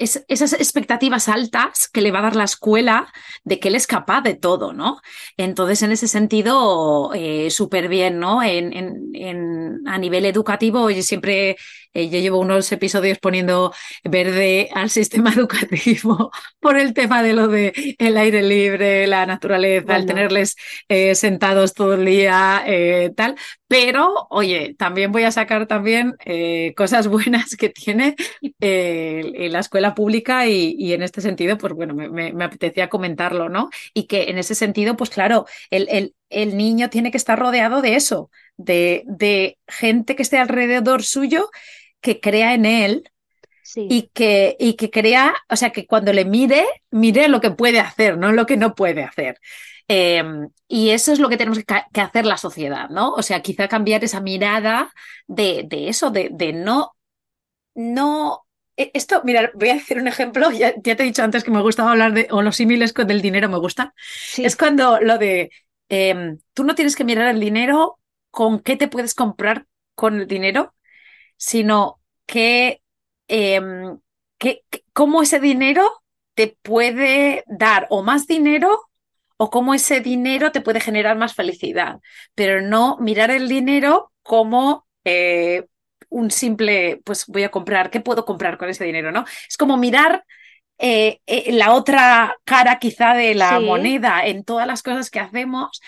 es- esas expectativas altas que le va a dar la escuela de que él es capaz de todo, ¿no? Entonces, en ese sentido, eh, súper bien, ¿no? En, en- en- a nivel educativo, siempre, eh, yo llevo unos episodios poniendo verde al sistema educativo por el tema de lo de el aire libre, la naturaleza, el bueno, tenerles eh, sentados todo el día, eh, tal. Pero, oye, también voy a sacar también cosas buenas que tiene en la escuela pública y, y en este sentido, pues bueno, me, me- me apetecía comentarlo, ¿no? Y que en ese sentido, pues claro, el, el- el niño tiene que estar rodeado de eso, de, de gente que esté alrededor suyo, que crea en él sí, y que, y que crea, o sea, que cuando le mire, mire lo que puede hacer, no lo que no puede hacer. Eh, y eso es lo que tenemos que, hacer la sociedad, ¿no? O sea, quizá cambiar esa mirada de, de eso, de, de no no, e- esto, mira, voy a decir un ejemplo, ya, ya te he dicho antes que me gustaba hablar de, o los símiles con del dinero me gustan, es cuando lo de, em, tú no tienes que mirar el dinero con qué te puedes comprar con el dinero, sino que, que, que- cómo ese dinero te puede dar o más dinero o cómo ese dinero te puede generar más felicidad, pero no mirar el dinero como eh, un simple, pues voy a comprar, ¿qué puedo comprar con ese dinero? ¿No? Es como mirar eh, eh, la otra cara quizá de la sí. moneda en todas las cosas que hacemos.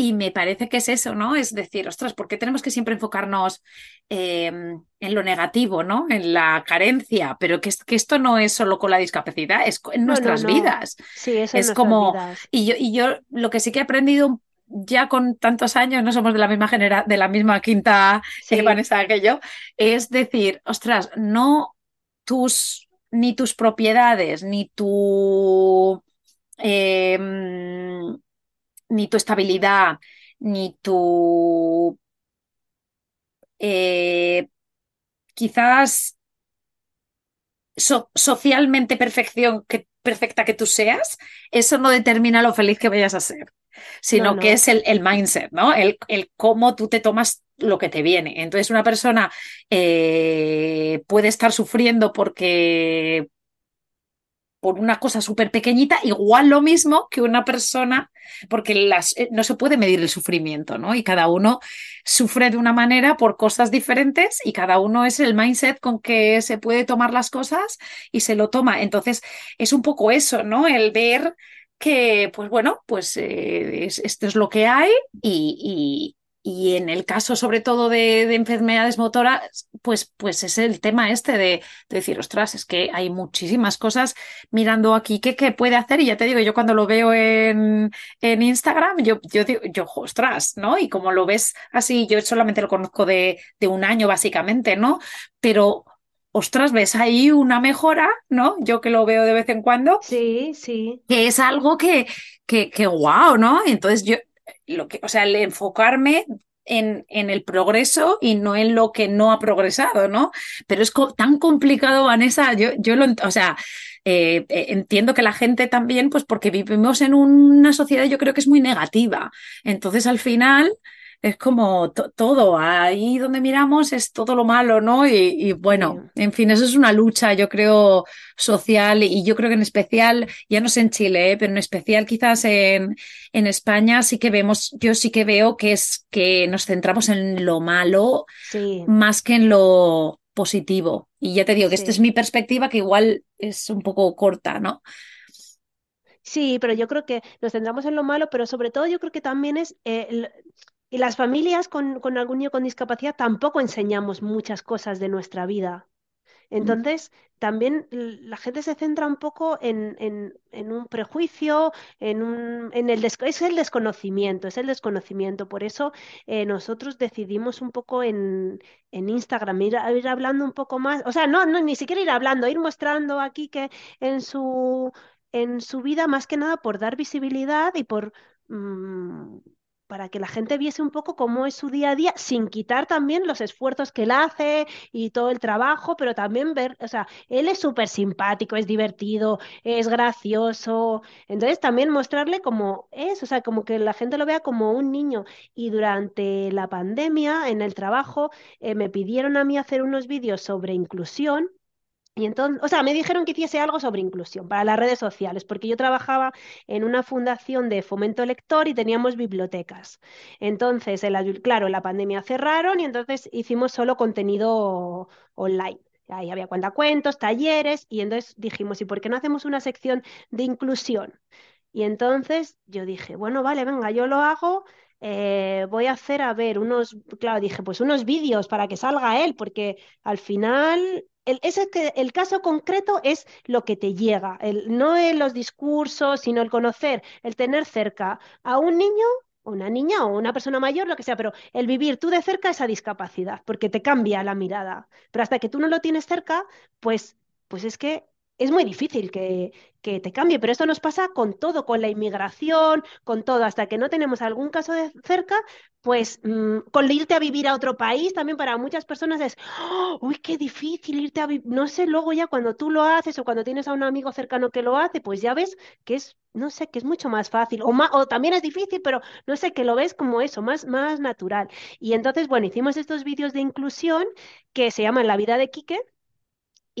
Y me parece que es eso, ¿no? Es decir, ostras, ¿por qué tenemos que siempre enfocarnos eh, en lo negativo, ¿no? En la carencia, pero que, es- que esto no es solo con la discapacidad, es en No, nuestras no. vidas. Sí, en Es nuestras como, vidas. y yo, y yo lo que sí que he aprendido ya con tantos años, no somos de la misma genera, de la misma quinta eh, Sí, Vanessa que yo, es decir, ostras, no tus, ni tus propiedades, ni tu, eh, ni tu estabilidad, ni tu, eh, quizás so- socialmente perfección que, perfecta que tú seas, eso no determina lo feliz que vayas a ser, no, sino que es el, el mindset, ¿no? El, el cómo tú te tomas lo que te viene. Entonces, una persona eh, puede estar sufriendo porque por una cosa súper pequeñita, igual lo mismo que una persona, porque las, eh, no se puede medir el sufrimiento, ¿no? Y cada uno sufre de una manera por cosas diferentes y cada uno es el mindset con que se puede tomar las cosas y se lo toma. Entonces, es un poco eso, ¿no? El ver que, pues bueno, pues eh, es- esto es lo que hay y, y- en el caso sobre todo de, de enfermedades motoras, pues, pues es el tema este de, de decir, ostras, es que hay muchísimas cosas mirando aquí qué, qué puede hacer y ya te digo, yo cuando lo veo en, en Instagram, yo, yo digo, yo, ostras, ¿no? Y como lo ves así, yo solamente lo conozco de, de un año básicamente, ¿no? Pero, ostras, ves ahí una mejora, ¿no? Yo que lo veo de vez en cuando, Sí, sí, que es algo que, que, que wow, ¿no? Entonces yo, lo que, o sea, el enfocarme en, en el progreso y no en lo que no ha progresado, ¿no? Pero es tan complicado, Vanessa, yo, yo lo, o sea, eh, eh, entiendo que la gente también, pues porque vivimos en una sociedad, yo creo que es muy negativa. Entonces, al final, es como to- todo, ahí donde miramos es todo lo malo, ¿no? Y, y bueno, en fin, eso es una lucha, yo creo, social y yo creo que en especial, ya no sé en Chile, ¿eh? pero en especial quizás en, en España sí que vemos, yo sí que veo que es que nos centramos en lo malo Sí, más que en lo positivo. Y ya te digo que esta es mi perspectiva que igual es un poco corta, ¿no? Sí, pero yo creo que nos centramos en lo malo, pero sobre todo yo creo que también es, eh, y las familias con, con algún niño con discapacidad tampoco enseñamos muchas cosas de nuestra vida. Entonces, también la gente se centra un poco en, en- en un prejuicio, en un, en el es el desconocimiento, es el desconocimiento. Por eso eh, nosotros decidimos un poco en, en Instagram ir, a- ir hablando un poco más, o sea, no, no, ni siquiera ir hablando, ir mostrando aquí que en su, en su vida, más que nada por dar visibilidad y por... mm, para que la gente viese un poco cómo es su día a día, sin quitar también los esfuerzos que él hace, y todo el trabajo, pero también ver, o sea, él es súper simpático, es divertido, es gracioso, entonces también mostrarle como es, o sea, como que la gente lo vea como un niño. Y durante la pandemia, en el trabajo, eh, me pidieron a mí hacer unos vídeos sobre inclusión. Y entonces, o sea, me dijeron que hiciese algo sobre inclusión para las redes sociales, porque yo trabajaba en una fundación de fomento lector y teníamos bibliotecas. Entonces, en la- claro, la pandemia cerraron y entonces hicimos solo contenido online. Ahí había cuentacuentos, talleres, y entonces dijimos, ¿y por qué no hacemos una sección de inclusión? Y entonces yo dije, bueno, vale, venga, yo lo hago. Eh, voy a hacer, a ver, unos, claro, dije, pues unos vídeos para que salga él, porque al final el, ese el caso concreto es lo que te llega, el, no en los discursos, sino el conocer, el tener cerca a un niño, una niña o una persona mayor, lo que sea, pero el vivir tú de cerca esa discapacidad, porque te cambia la mirada. Pero hasta que tú no lo tienes cerca, pues, pues es que es muy difícil que, que te cambie. Pero esto nos pasa con todo, con la inmigración, con todo. Hasta que no tenemos algún caso de cerca, pues mm, con irte a vivir a otro país también para muchas personas es ¡Oh! uy, qué difícil irte a vivir. No sé, luego ya cuando tú lo haces o cuando tienes a un amigo cercano que lo hace, pues ya ves que es, no sé, que es mucho más fácil. O, o también es difícil, pero no sé, que lo ves como eso, más, más natural. Y entonces, bueno, hicimos estos vídeos de inclusión que se llaman La vida de Quique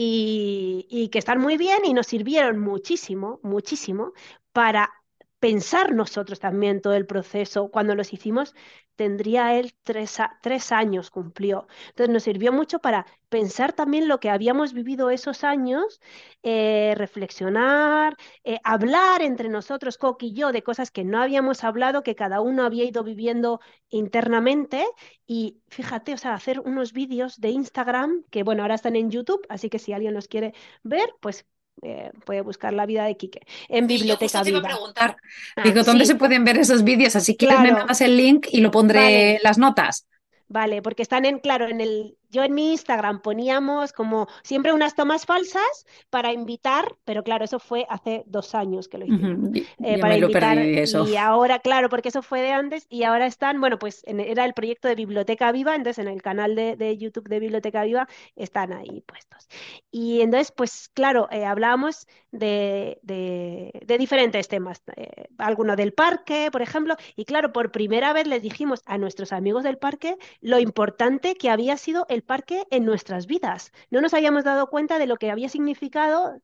y, y que están muy bien y nos sirvieron muchísimo, muchísimo para pensar nosotros también todo el proceso. Cuando los hicimos, tendría él tres, tres años, cumplió. Entonces nos sirvió mucho para pensar también lo que habíamos vivido esos años, eh, reflexionar, eh, hablar entre nosotros, Coqui y yo, de cosas que no habíamos hablado, que cada uno había ido viviendo internamente y fíjate, o sea, hacer unos vídeos de Instagram que, bueno, ahora están en YouTube, así que si alguien los quiere ver, pues eh, puede buscar La vida de Quique en Biblioteca te iba a Viva. preguntar, Ah, digo, ¿dónde se pueden ver esos vídeos? Así me claro, mandas el link y lo pondré vale. las notas. Vale, porque están en, claro, en el, yo en mi Instagram poníamos como siempre unas tomas falsas para invitar, pero claro, eso fue hace dos años que lo hicimos, eh, para invitar eso. y ahora, claro, porque eso fue de antes y ahora están, bueno, pues en- era el proyecto de Biblioteca Viva, entonces en el canal de, de YouTube de Biblioteca Viva están ahí puestos. Y entonces, pues claro, eh, hablábamos de, de, de diferentes temas, eh, alguno del parque, por ejemplo, y claro, por primera vez les dijimos a nuestros amigos del parque, lo importante que había sido el parque en nuestras vidas. No nos habíamos dado cuenta de lo que había significado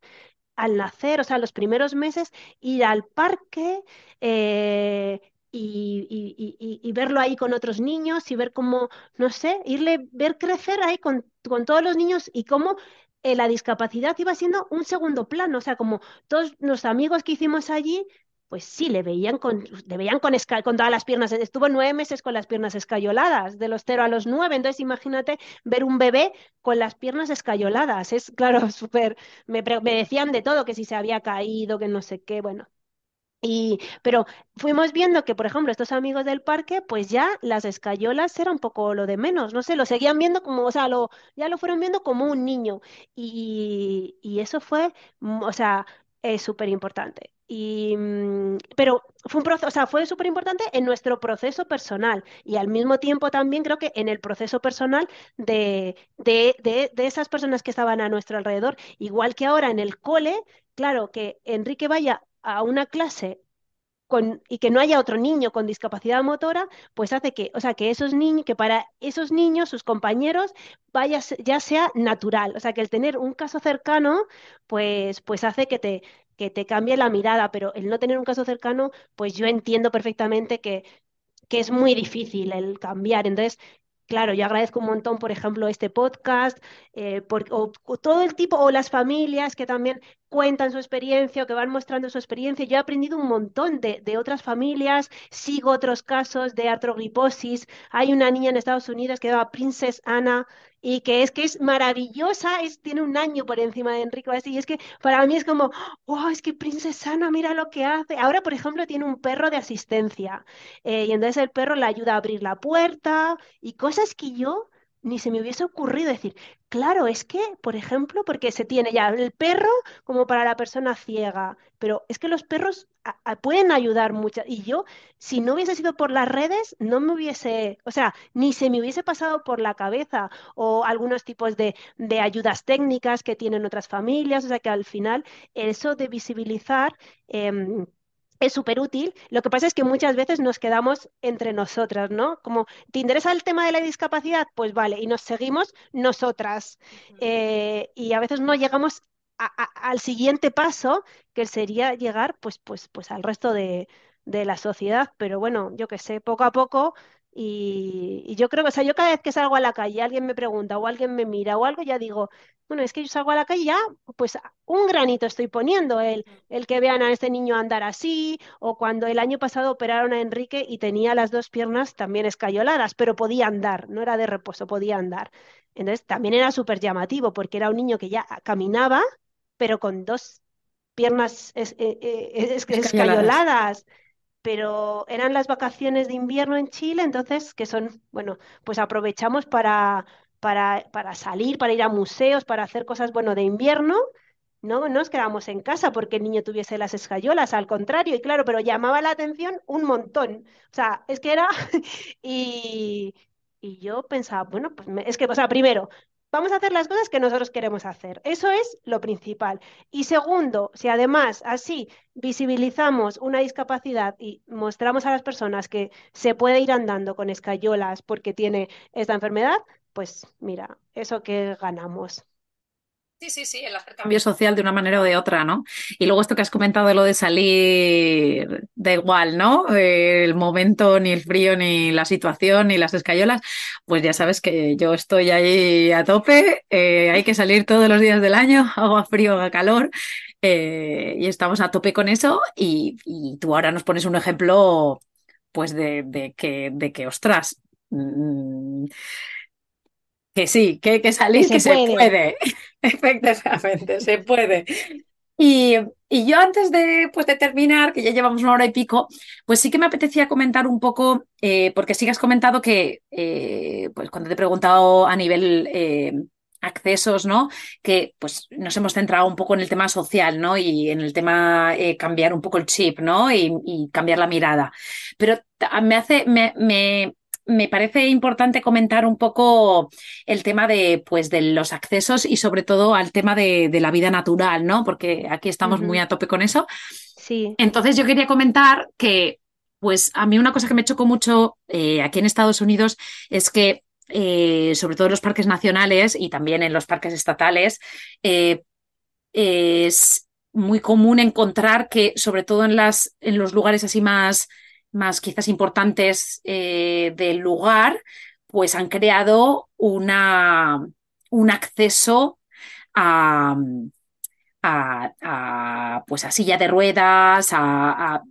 al nacer, o sea, los primeros meses, ir al parque eh, y verlo ahí con otros niños y ver cómo, no sé, irle, ver crecer ahí con, con todos los niños y cómo eh, la discapacidad iba siendo un segundo plano, o sea, como todos los amigos que hicimos allí. Pues sí, le veían con, le veían con, con todas las piernas. Estuvo nueve meses con las piernas escayoladas, de los cero a los nueve. Entonces, imagínate ver un bebé con las piernas escayoladas. Es, claro, súper me, me decían de todo, que si se había caído, que no sé qué, bueno. Y, pero fuimos viendo que, por ejemplo, estos amigos del parque, pues ya las escayolas eran un poco lo de menos, no sé, lo seguían viendo como, o sea, lo, ya lo fueron viendo como un niño. Y, y eso fue, mm, o sea, es súper importante. Y, mm, pero fue un proceso, o sea, fue súper importante en nuestro proceso personal y al mismo tiempo también creo que en el proceso personal de, de, de, de esas personas que estaban a nuestro alrededor, igual que ahora en el cole, claro, que Enrique vaya a una clase y que no haya otro niño con discapacidad motora, pues hace que, o sea, que esos niños, que para esos niños, sus compañeros, vaya, ya sea natural. O sea, que el tener un caso cercano, pues, pues hace que te, que te cambie la mirada, pero el no tener un caso cercano, pues yo entiendo perfectamente que, que es muy difícil el cambiar. Entonces, Claro, yo agradezco un montón, por ejemplo, este podcast, eh, por- o todo el tipo, o las familias que también cuentan su experiencia o que van mostrando su experiencia. Yo he aprendido un montón de, de otras familias, sigo otros casos de artrogriposis. Hay una niña en Estados Unidos que se llama Princess Anna y que es que es maravillosa, es, tiene un año por encima de Enrique así, y es que para mí es como, wow, es que Princess Anna, mira lo que hace. Ahora, por ejemplo, tiene un perro de asistencia eh, y entonces el perro le ayuda a abrir la puerta y cosas que yo ni se me hubiese ocurrido decir. Claro, es que, por ejemplo, porque se tiene ya el perro como para la persona ciega, pero es que los perros pueden ayudar mucho. Y yo, si no hubiese sido por las redes, no me hubiese, o sea, ni se me hubiese pasado por la cabeza o algunos tipos de, de ayudas técnicas que tienen otras familias. O sea, que al final eso de visibilizar... em, es súper útil. Lo que pasa es que muchas veces nos quedamos entre nosotras, ¿no? Como, ¿te interesa el tema de la discapacidad? Pues vale, y nos seguimos nosotras. Eh, y a veces no llegamos al siguiente paso, que sería llegar, pues, pues, pues al resto de, de la sociedad. Pero bueno, yo qué sé, poco a poco. Y, y yo creo que, o sea, yo cada vez que salgo a la calle, alguien me pregunta o alguien me mira o algo, ya digo, bueno, es que yo salgo a la calle ya, pues un granito estoy poniendo, el, el que vean a este niño andar así, o cuando el año pasado operaron a Enrique y tenía las dos piernas también escayoladas, pero podía andar, no era de reposo, podía andar. Entonces también era súper llamativo porque era un niño que ya caminaba, pero con dos piernas es- eh, eh, es- Escayoladas. Pero eran las vacaciones de invierno en Chile, entonces, que son, bueno, pues aprovechamos para, para, para salir, para ir a museos, para hacer cosas, bueno, de invierno no no nos quedamos en casa porque el niño tuviese las escayolas, al contrario, y claro, pero llamaba la atención un montón. O sea, es que era. Y, y yo pensaba, bueno, pues me- es que, o sea, primero, vamos a hacer las cosas que nosotros queremos hacer. Eso es lo principal. Y segundo, si además así visibilizamos una discapacidad y mostramos a las personas que se puede ir andando con escayolas porque tiene esta enfermedad, pues mira, eso que ganamos. Sí, sí, sí, el hacer cambio social de una manera o de otra, ¿no? Y luego esto que has comentado de lo de salir, da igual, ¿no? El momento, ni el frío, ni la situación, ni las escayolas, pues ya sabes que yo estoy ahí a tope, eh, hay que salir todos los días del año, haga frío, haga calor, eh, y estamos a tope con eso, y, y tú ahora nos pones un ejemplo, pues de, de que, de que, ostras. mm, que sí, que hay que Que salir, se que se puede. puede. Efectivamente, se puede. Y, y yo antes de, pues, de terminar, que ya llevamos una hora y pico, pues sí que me apetecía comentar un poco, eh, porque sí que has comentado que, eh, pues cuando te he preguntado a nivel eh, accesos, ¿no? Que pues nos hemos centrado un poco en el tema social, ¿no? Y en el tema cambiar un poco el chip, ¿no? Y, y cambiar la mirada. Pero me hace, me, me, me parece importante comentar un poco el tema de, pues, de los accesos y sobre todo al tema de, de la vida natural, ¿no? Porque aquí estamos muy a tope con eso. Sí. Entonces yo quería comentar que, pues a mí una cosa que me chocó mucho eh, aquí en Estados Unidos es que, eh, sobre todo en los parques nacionales y también en los parques estatales, eh, es muy común encontrar que, sobre todo en las, en los lugares así más, más quizás importantes eh, del lugar, pues han creado una, un acceso a, a, pues a silla de ruedas, a,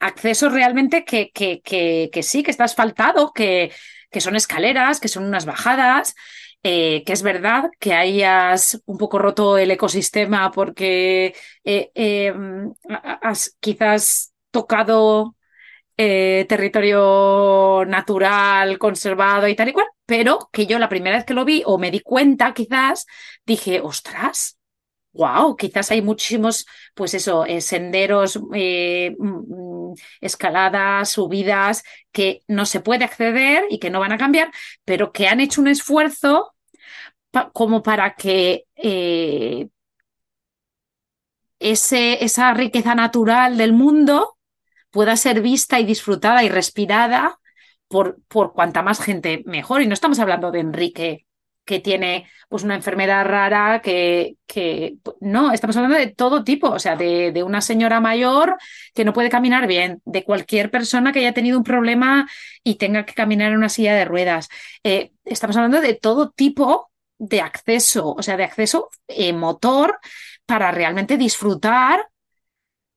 accesos realmente que, que, que, que sí, que está asfaltado, que, son escaleras, que son unas bajadas, eh, que es verdad que hayas un poco roto el ecosistema porque eh, eh, has quizás tocado eh, territorio natural, conservado y tal y cual, pero que yo la primera vez que lo vi o me di cuenta quizás, dije, ostras. Wow, quizás hay muchísimos, pues eso, eh, senderos, eh, mm, escaladas, subidas que no se puede acceder y que no van a cambiar, pero que han hecho un esfuerzo como para que ese, esa riqueza natural del mundo pueda ser vista y disfrutada y respirada por, por cuanta más gente mejor. Y no estamos hablando de Enrique que tiene pues una enfermedad rara, que, que no, estamos hablando de todo tipo, o sea, de, de, una señora mayor que no puede caminar bien, de cualquier persona que haya tenido un problema y tenga que caminar en una silla de ruedas. Eh, estamos hablando de todo tipo de acceso, o sea, de acceso eh, motor para realmente disfrutar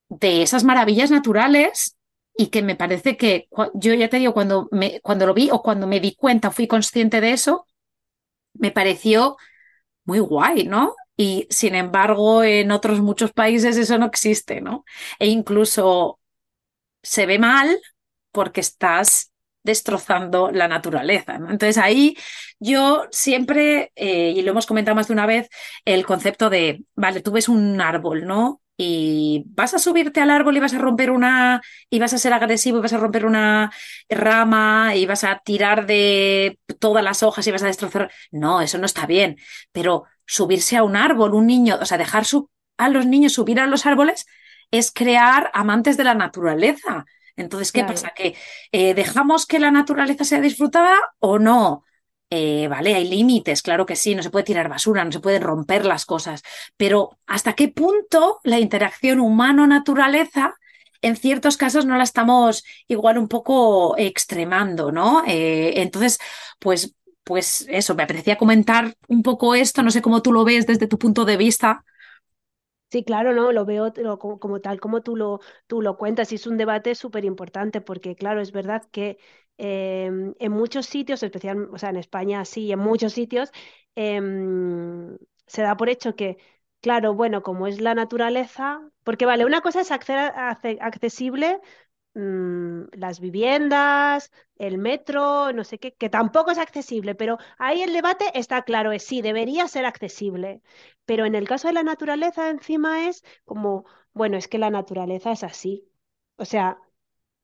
de esas maravillas naturales y que me parece que yo ya te digo, cuando, me, cuando lo vi o cuando me di cuenta, fui consciente de eso, me pareció muy guay, ¿no? Y sin embargo, en otros muchos países eso no existe, ¿no? E incluso se ve mal porque estás destrozando la naturaleza. ¿no? Entonces ahí yo siempre, eh, y lo hemos comentado más de una vez, el concepto de, vale, tú ves un árbol, ¿no? Y vas a subirte al árbol y vas a romper una, y vas a ser agresivo y vas a romper una rama y vas a tirar de todas las hojas y vas a destrozar. No, eso no está bien. Pero subirse a un árbol, un niño, o sea, dejar a los niños subir a los árboles es crear amantes de la naturaleza. Entonces, ¿qué pasa? ¿Que eh, dejamos que la naturaleza sea disfrutada o no? Eh, vale, hay límites, claro que sí, no se puede tirar basura, no se pueden romper las cosas, pero ¿hasta qué punto la interacción humano-naturaleza en ciertos casos no la estamos igual un poco extremando, ¿no? Eh, entonces, pues, pues eso, me apetecía comentar un poco esto, no sé cómo tú lo ves desde tu punto de vista. Sí, claro, no, lo veo como, tal, como tú lo, tú lo cuentas, y es un debate súper importante, porque claro, es verdad que Em, en muchos sitios, especialmente, o sea, en España sí, en muchos sitios, em, se da por hecho que, claro, bueno, como es la naturaleza, porque vale, una cosa es accesible mm, las viviendas, el metro, no sé qué, que tampoco es accesible, pero ahí el debate está claro, es sí, debería ser accesible. Pero en el caso de la naturaleza, encima es como, bueno, es que la naturaleza es así. O sea,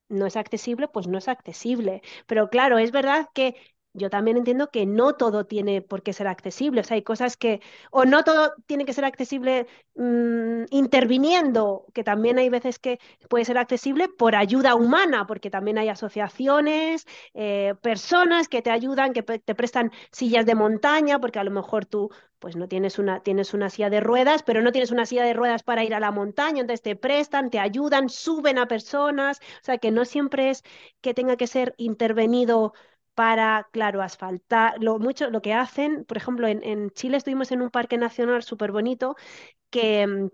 no es accesible, pues no es accesible. Pero claro, es verdad que yo también entiendo que no todo tiene por qué ser accesible. O sea, hay cosas que, o no todo tiene que ser accesible mm, interviniendo, que también hay veces que puede ser accesible por ayuda humana, porque también hay asociaciones, eh, personas que te ayudan, que te prestan sillas de montaña, porque a lo mejor tú pues no tienes una, tienes una silla de ruedas, pero no tienes una silla de ruedas para ir a la montaña, entonces te prestan, te ayudan, suben a personas, o sea que no siempre es que tenga que ser intervenido para, claro, asfaltar, lo, mucho, lo que hacen, por ejemplo, en, Chile estuvimos en un parque nacional súper bonito que mm,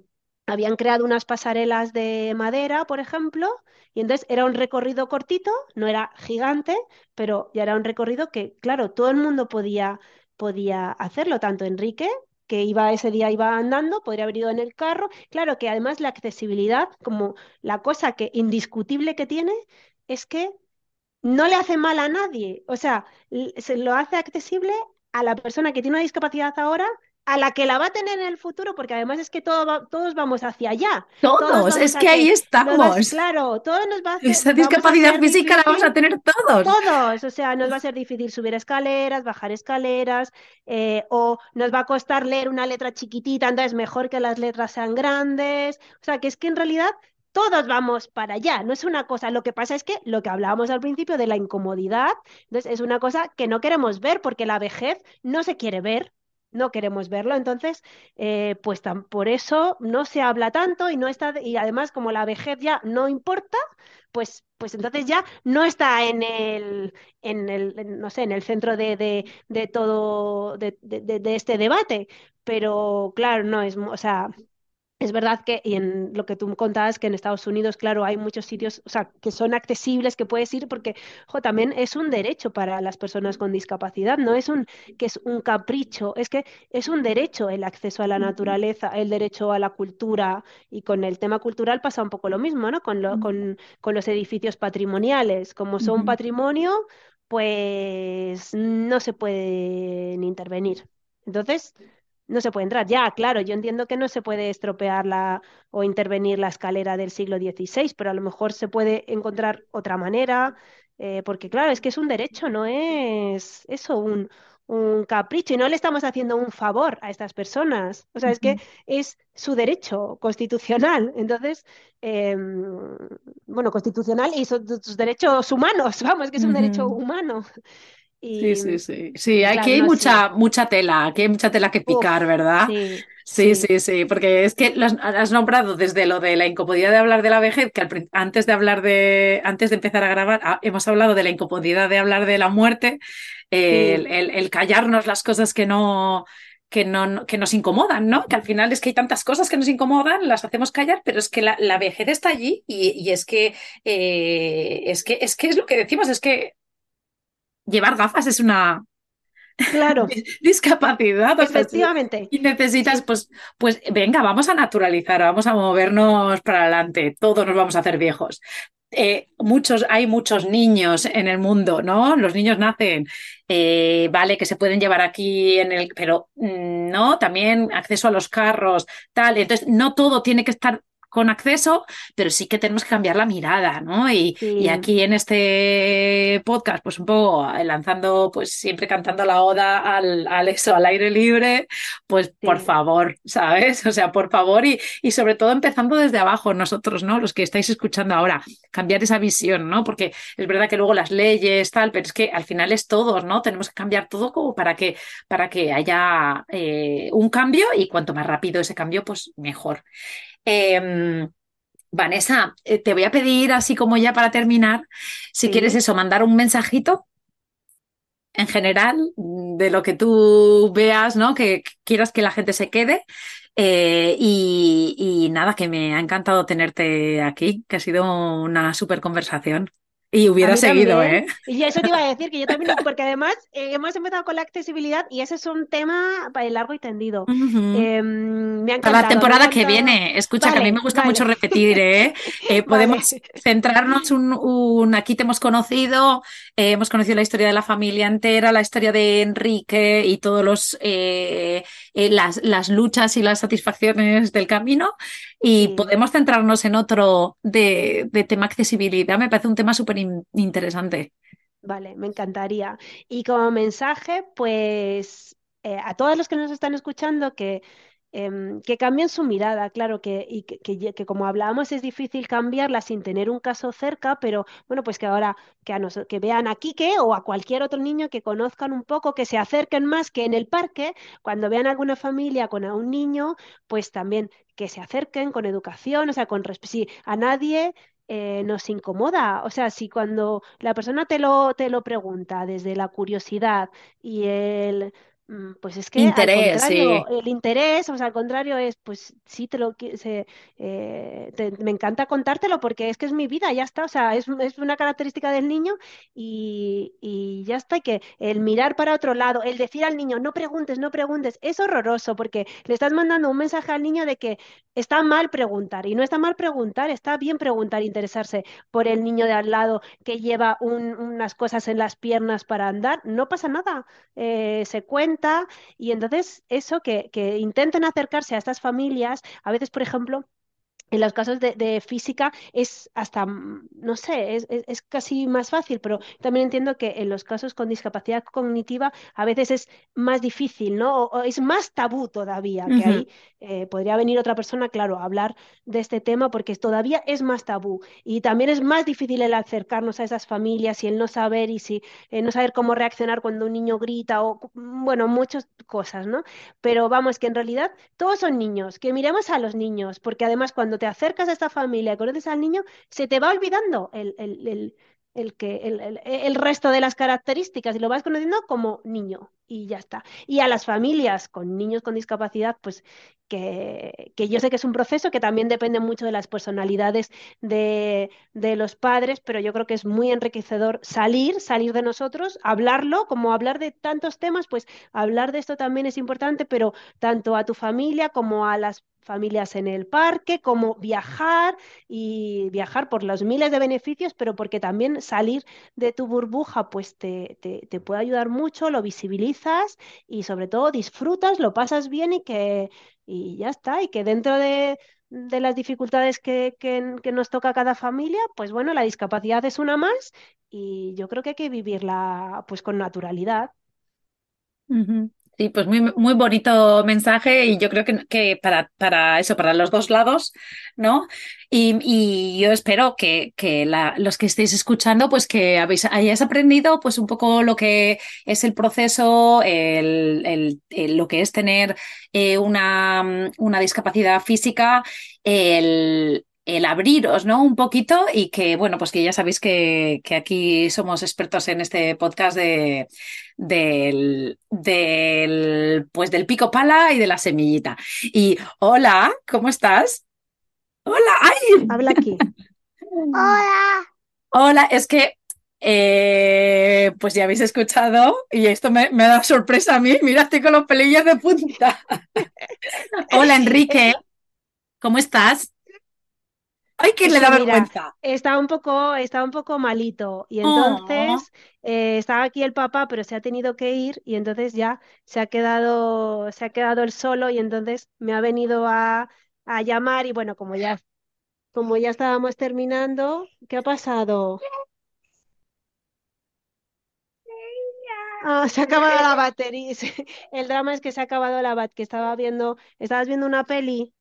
habían creado unas pasarelas de madera, por ejemplo, y entonces era un recorrido cortito, no era gigante, pero ya era un recorrido que, claro, todo el mundo podía, podía hacerlo, tanto Enrique que iba ese día iba andando, podría haber ido en el carro. Claro que además la accesibilidad, como la cosa que indiscutible que tiene, es que no le hace mal a nadie. O sea, se lo hace accesible a la persona que tiene una discapacidad ahora, a la que la va a tener en el futuro, porque además es que todo todos vamos hacia allá. Todos, es que ahí estamos. claro, todo nos va a hacer, Esa discapacidad física la vamos a tener todos. Todos, o sea, nos va a ser difícil subir escaleras, bajar escaleras, eh, o nos va a costar leer una letra chiquitita, entonces mejor que las letras sean grandes. O sea, que es que en realidad todos vamos para allá, no es una cosa, lo que pasa es que lo que hablábamos al principio de la incomodidad, entonces es una cosa que no queremos ver porque la vejez no se quiere ver, no queremos verlo, entonces eh, pues por eso no se habla tanto y no está, y además como la vejez ya no importa, pues, pues entonces ya no está en el, en el, no sé, en el centro de, de, de todo, de, de, este debate, pero claro, no es, o sea, es verdad que, y en lo que tú contabas, que en Estados Unidos, claro, hay muchos sitios, o sea, que son accesibles, que puedes ir, porque, jo, también es un derecho para las personas con discapacidad, no es un, que es un capricho, es que es un derecho el acceso a la naturaleza, el derecho a la cultura, y con el tema cultural pasa un poco lo mismo, ¿no? Con, lo, con, con los edificios patrimoniales, como son patrimonio, pues no se pueden intervenir. Entonces, no se puede entrar. Ya, claro, yo entiendo que no se puede estropear la, o intervenir la escalera del siglo XVI, pero a lo mejor se puede encontrar otra manera, eh, porque claro, es que es un derecho, no es eso, un, un capricho, y no le estamos haciendo un favor a estas personas. O sea, es que es su derecho constitucional. Entonces, em, bueno, constitucional y sus derechos humanos, vamos, que es un derecho humano. Sí, Y, sí, sí. Sí, aquí claro, hay no, mucha, mucha tela, aquí hay mucha tela que picar, Uf, ¿verdad? sí, Sí, sí, porque es que lo has, nombrado desde lo de la incomodidad de hablar de la vejez, que antes de hablar de, antes de empezar a grabar, hemos hablado de la incomodidad de hablar de la muerte, sí, el, el- el callarnos las cosas que no, que no, que nos incomodan, ¿no? Que al final es que hay tantas cosas que nos incomodan, las hacemos callar, pero es que la, la vejez está allí y, y es que, eh, es que, es que es lo que decimos, es que llevar gafas es una claro, dis- discapacidad, o sea, si, efectivamente, si necesitas, pues, pues venga, vamos a naturalizar, vamos a movernos para adelante, todos nos vamos a hacer viejos. Eh, muchos, hay muchos niños en el mundo, ¿no? Los niños nacen, eh, vale, que se pueden llevar aquí en el, pero mm, no, también acceso a los carros, tal. Entonces, no todo tiene que estar con acceso, pero sí que tenemos que cambiar la mirada, ¿no? Y, y aquí en este podcast, pues un poco eh, lanzando, pues siempre cantando la oda al, al eso, al aire libre, pues por favor, ¿sabes? O sea, por favor, y, y sobre todo empezando desde abajo, nosotros, ¿no? Los que estáis escuchando ahora, cambiar esa visión, ¿no? Porque es verdad que luego las leyes, tal, pero es que al final es todos, ¿no? Tenemos que cambiar todo como para que, para que haya eh, un cambio y cuanto más rápido ese cambio, pues mejor. Eh, Vanessa, eh, te voy a pedir, así como ya para terminar, si quieres eso, mandar un mensajito en general mm, de lo que tú veas, ¿no? Que quieras que la gente se quede. Eh, y, y nada, que me ha encantado tenerte aquí, que ha sido una súper conversación. Y hubiera seguido, también. ¿eh? Y eso te iba a decir, que yo también, porque además eh, hemos empezado con la accesibilidad y ese es un tema para el largo y tendido. Me ha Para la temporada que viene, escucha que a mí me Vale, gusta mucho repetir, ¿eh? Eh, vale. podemos centrarnos un, un- aquí te hemos conocido, eh, hemos conocido la historia de la familia entera, la historia de Enrique y todos los eh, las, las luchas y las satisfacciones del camino. Y Sí. podemos centrarnos en otro de, de tema accesibilidad. Me parece un tema súper in- interesante. Vale, me encantaría. Y como mensaje, pues eh, a todos los que nos están escuchando, que, em, que cambien su mirada, claro, que, y que, como hablábamos es difícil cambiarla sin tener un caso cerca, pero bueno, pues que ahora que, a nos- que vean a Quique o a cualquier otro niño que conozcan un poco, que se acerquen más que en el parque, cuando vean alguna familia con a un niño, pues también que se acerquen con educación, o sea, con respeto. Si a nadie eh, nos incomoda. O sea, si cuando la persona te lo, te lo pregunta desde la curiosidad y el, pues es que al contrario, sí. el interés, o sea, al contrario es, pues sí, te lo, se- eh, te- me encanta contártelo porque es que es mi vida, ya está. O sea, es, es una característica del niño y, y ya está. Y que el mirar para otro lado, el decir al niño, no preguntes, no preguntes, es horroroso porque le estás mandando un mensaje al niño de que Está mal preguntar y no está mal preguntar, está bien preguntar, interesarse por el niño de al lado que lleva un- unas cosas en las piernas para andar. No pasa nada, eh, se cuenta y entonces eso que, que intenten acercarse a estas familias, a veces, por ejemplo, en los casos de, de física es hasta, mm, no sé, es, es- es casi más fácil, pero también entiendo que en los casos con discapacidad cognitiva a veces es más difícil, ¿no? O, o es más tabú todavía, que ahí eh, podría venir otra persona, claro, a hablar de este tema porque todavía es más tabú y también es más difícil el acercarnos a esas familias y el no saber y si eh, no saber cómo reaccionar cuando un niño grita o, bueno, muchas cosas, ¿no? Pero vamos, que en realidad todos son niños, que miremos a los niños, porque además cuando te acercas a esta familia conoces al niño, se te va olvidando el, el, el, el que, el resto de las características y lo vas conociendo como niño y ya está. Y a las familias con niños con discapacidad, pues que, yo sé que es un proceso que también depende mucho de las personalidades de, de los padres, pero yo creo que es muy enriquecedor salir, salir de nosotros, hablarlo, como hablar de tantos temas, pues hablar de esto también es importante, pero tanto a tu familia como a las familias en el parque, como viajar y viajar por los miles de beneficios, pero porque también salir de tu burbuja pues te, te, te puede ayudar mucho, lo visibilizas y sobre todo disfrutas, lo pasas bien y que y ya está, y que dentro de, las dificultades que, nos toca cada familia, pues bueno, la discapacidad es una más y yo creo que hay que vivirla pues con naturalidad. Sí, pues muy, muy bonito mensaje y yo creo que, que para, para eso, para los dos lados, ¿no? Y, y yo espero que, que los que estéis escuchando, pues que habéis, hayáis aprendido pues un poco lo que es el proceso, el, el lo que es tener eh, una, una discapacidad física, el, el abriros, ¿no? Un poquito y que, bueno, pues que ya sabéis que, que aquí somos expertos en este podcast de, del, del, pues del pico pala y de la semillita. Y hola, ¿cómo estás? Hola, ay. Habla aquí. Hola. Hola, es que eh, pues ya habéis escuchado y esto me, me, da sorpresa a mí. Mira, estoy con los pelillos de punta. Hola, Enrique. ¿Cómo estás? Ay, que le da Mira, vergüenza. está un poco, está un poco malito y entonces Oh, eh, estaba aquí el papá, pero se ha tenido que ir y entonces ya se ha quedado, se ha quedado él solo y entonces me ha venido a, a llamar y bueno, como ya, como ya estábamos terminando, ¿qué ha pasado? Ah, se ha acabado la batería. El drama es que se ha acabado la bat, que estaba viendo, estabas viendo una peli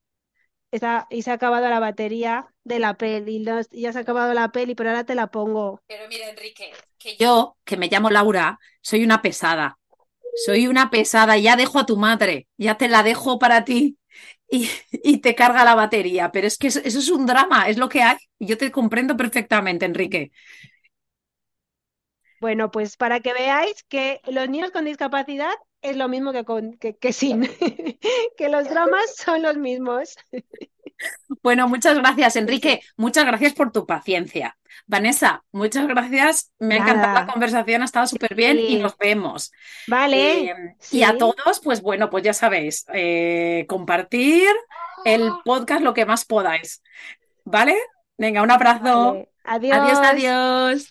esa- y se ha acabado la batería de la peli, no- ya se ha acabado la peli, pero ahora te la pongo. pero mira, Enrique, que yo, que me llamo Laura, soy una pesada. Soy una pesada, ya dejo a tu madre, ya te la dejo para ti y, y te carga la batería. Pero es que eso, eso es un drama, es lo que hay. Yo te comprendo perfectamente, Enrique. Bueno, pues para que veáis que los niños con discapacidad es lo mismo que, con, que, que sin, que los dramas son los mismos. Bueno, muchas gracias. Enrique. Muchas gracias por tu paciencia. Vanessa, muchas gracias. Me ha encantado la Nada, conversación, ha estado súper bien y nos vemos. Eh, vale, y a todos, pues bueno, pues ya sabéis, eh, compartir el podcast lo que más podáis, ¿vale? Venga, un abrazo. vale. Adiós, Adiós. adiós.